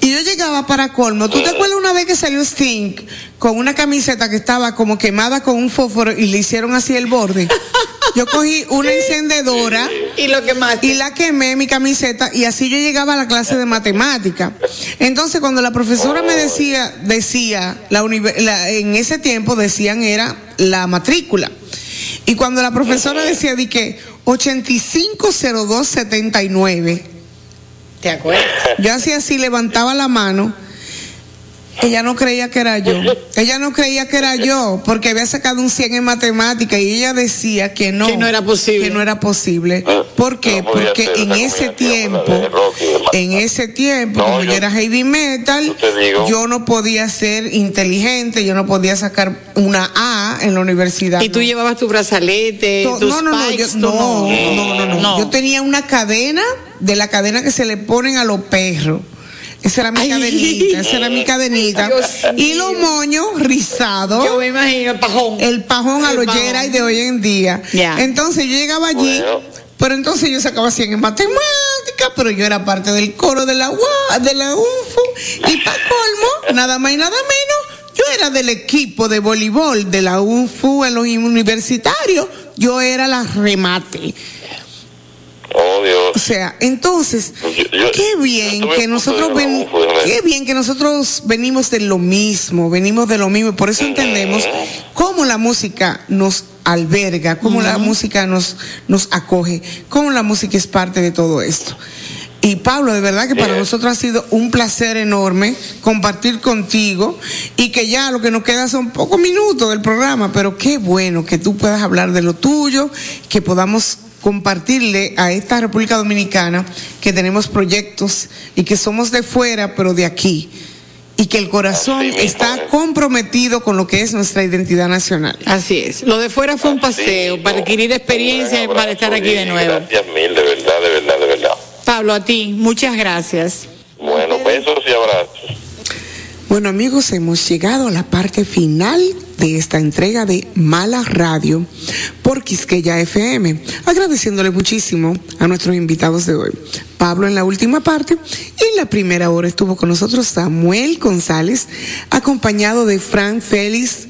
Speaker 2: Y yo llegaba para colmo. ¿Tú te acuerdas una vez que salió Sting con una camiseta que estaba como quemada con un fósforo y le hicieron así el borde? Yo cogí una encendedora
Speaker 3: y lo quemaste.
Speaker 2: y la quemé mi camiseta y así yo llegaba a la clase de matemática. Entonces cuando la profesora me decía decía la- en ese tiempo decían era la matrícula. Y cuando la profesora decía di que 850279
Speaker 3: ¿Te acuerdas?
Speaker 2: yo hacía así, levantaba la mano. Ella no creía que era yo. Ella no creía que era yo, porque había sacado un 100 en matemática y ella decía que no.
Speaker 3: Que no era posible.
Speaker 2: Que no era posible. ¿Por qué?
Speaker 14: No
Speaker 2: Porque
Speaker 14: ser
Speaker 2: en ese tiempo, en ese tiempo,
Speaker 14: No,
Speaker 2: como yo,
Speaker 14: yo-
Speaker 2: era heavy metal,
Speaker 14: digo.
Speaker 2: yo no podía ser inteligente, yo no podía sacar una A en la universidad.
Speaker 3: Y tú
Speaker 2: no.
Speaker 3: llevabas tu brazalete,
Speaker 2: To-
Speaker 3: tus
Speaker 2: no, no, no, yo,
Speaker 3: spikes,
Speaker 2: no,
Speaker 3: tú
Speaker 2: no, no, no, Yo tenía una cadena de la cadena que se le ponen a los perros. Esa era mi
Speaker 3: Ay.
Speaker 2: cadenita, esa era mi cadenita.
Speaker 3: Dios
Speaker 2: y los moños rizados.
Speaker 3: Yo me imagino el pajón.
Speaker 2: El pajón a
Speaker 3: El
Speaker 2: los. Jedi de hoy en día. Entonces yo llegaba allí,
Speaker 14: Bueno.
Speaker 2: pero entonces yo sacaba 100 en matemática, pero yo era parte del coro de la UA, de la UNFU. Y para colmo, nada más y nada menos, yo era del equipo de voleibol de la UNFU en los universitarios. Yo era la remate. O sea, entonces,
Speaker 14: Yo- yo-
Speaker 2: qué
Speaker 14: yo
Speaker 2: bien que nosotros ven, qué bien que nosotros venimos de lo mismo, venimos de lo mismo, y por eso entendemos cómo la música nos alberga, cómo la música nos nos acoge, cómo la música es parte de todo esto. Y Pablo, de verdad que para
Speaker 14: Bien.
Speaker 2: nosotros ha sido un placer enorme compartir contigo y que ya lo que nos queda son pocos minutos del programa, pero qué bueno que tú puedas hablar de lo tuyo, que podamos compartirle a esta República Dominicana que tenemos proyectos y que somos de fuera, pero de aquí. Y que el corazón
Speaker 14: Así
Speaker 2: está
Speaker 14: es.
Speaker 2: comprometido con lo que es nuestra identidad nacional.
Speaker 3: Así es. Lo de fuera fue un paseo para adquirir experiencia y para estar aquí de nuevo.
Speaker 14: Gracias mil, de verdad, de verdad, de verdad.
Speaker 3: Pablo, a ti, muchas gracias.
Speaker 14: Bueno, besos y abrazos.
Speaker 2: Bueno amigos, hemos llegado a la parte final de esta entrega de Mala Radio por Quisqueya FM, agradeciéndole muchísimo a nuestros invitados de hoy. Pablo en la última parte y en la primera hora estuvo con nosotros Samuel González, acompañado de Frank Félix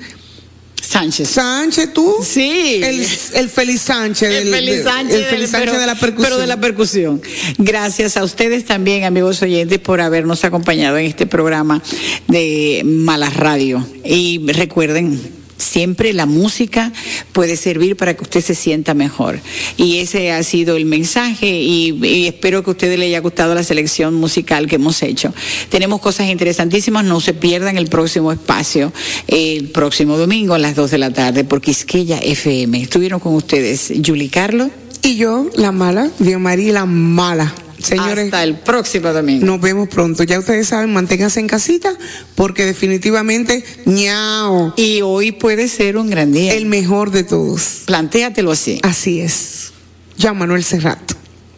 Speaker 3: Sánchez.
Speaker 2: Sánchez, tú.
Speaker 3: Sí.
Speaker 2: El, el Félix Sánchez.
Speaker 3: El
Speaker 2: del-
Speaker 3: feliz Sánchez,
Speaker 2: el
Speaker 3: del-
Speaker 2: Sánchez
Speaker 3: pero-
Speaker 2: de la percusión.
Speaker 3: Pero de la percusión. Gracias a ustedes también, amigos oyentes, por habernos acompañado en este programa de Malas Radio. Y recuerden, siempre la música puede servir para que usted se sienta mejor. Y ese ha sido el mensaje y, espero que a ustedes les haya gustado la selección musical que hemos hecho. Tenemos cosas interesantísimas, no se pierdan el próximo espacio, el próximo domingo a las 2 de la tarde por Quisqueya FM. Estuvieron con ustedes Julie Carlos.
Speaker 2: Y yo, la mala, Dios María, la mala. Señores,
Speaker 3: Hasta el próximo domingo.
Speaker 2: Nos vemos pronto. Ya ustedes saben, manténganse en casita porque definitivamente ñao.
Speaker 3: Y hoy puede ser un gran día.
Speaker 2: El mejor de todos.
Speaker 3: Plantéatelo así.
Speaker 2: Así es. Ya Manuel Serrat.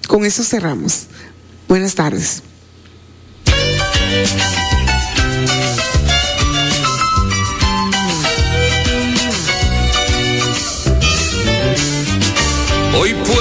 Speaker 2: Con eso cerramos. Buenas tardes.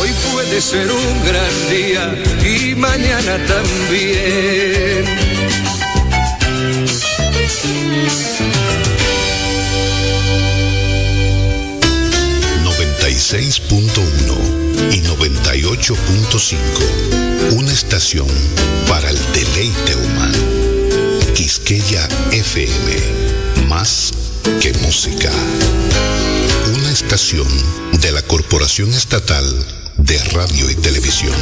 Speaker 15: Hoy puede ser un gran día y mañana también.
Speaker 8: 96.1 y 98.5. Una estación para el deleite humano. Quisqueya FM. Más que música. Una estación de la Corporación Estatal de Radio y Televisión.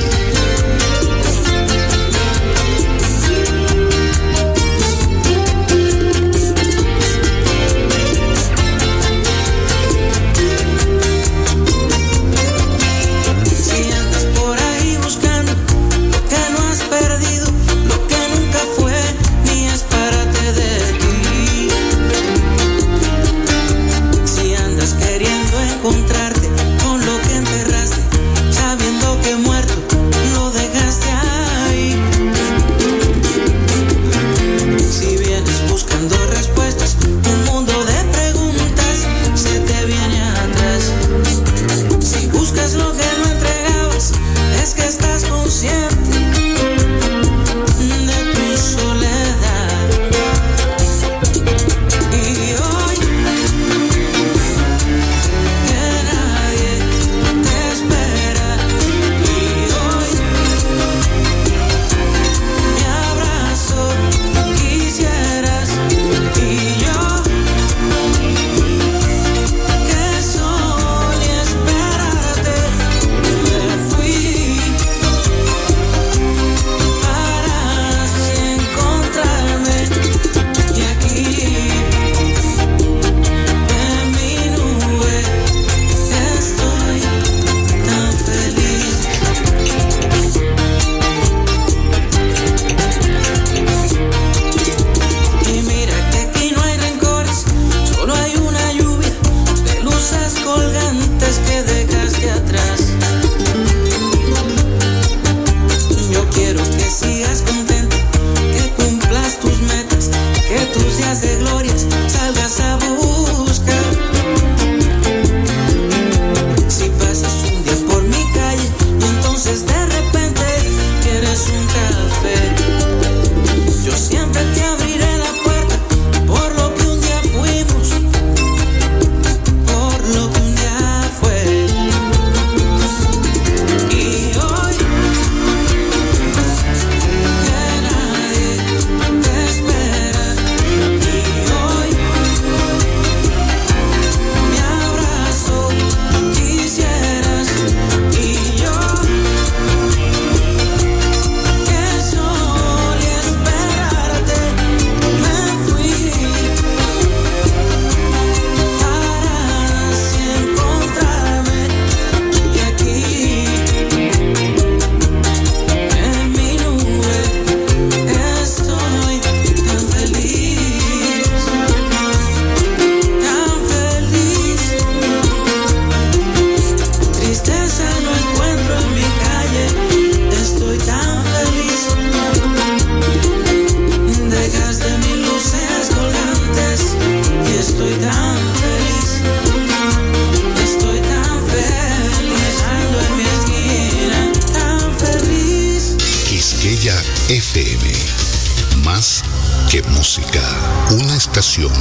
Speaker 16: Una
Speaker 8: estación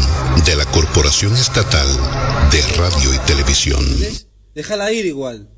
Speaker 8: de la Corporación Estatal de Radio y Televisión.
Speaker 17: Déjala ir igual.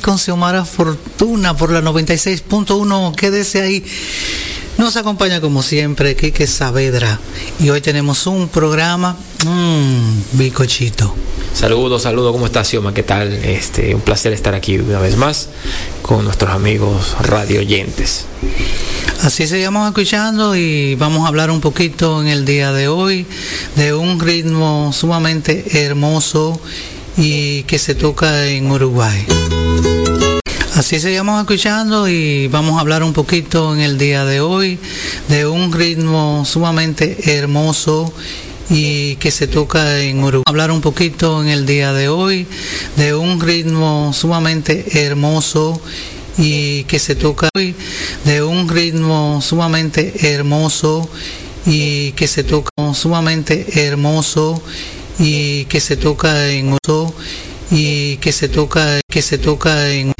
Speaker 18: Con Xiomara Fortuna por la 96.1. Quédese ahí. Nos acompaña como siempre Quique Saavedra. Y hoy tenemos un programa, mmm, bicochito.
Speaker 19: Saludos, saludos, ¿cómo estás, Xioma? ¿Qué tal? Este, un placer estar aquí una vez más con nuestros amigos radio oyentes.
Speaker 18: Así seguimos escuchando y vamos a hablar un poquito en el día de hoy de un ritmo sumamente hermoso y que se toca en Uruguay. Así seguimos escuchando y vamos a hablar un poquito en el día de hoy de un ritmo sumamente hermoso y que se toca en Uruguay. Hablar un poquito en el día de hoy de un ritmo sumamente hermoso y que se toca hoy de un ritmo sumamente hermoso y que se toca sumamente hermoso y que se toca en uso y que se toca que se toca en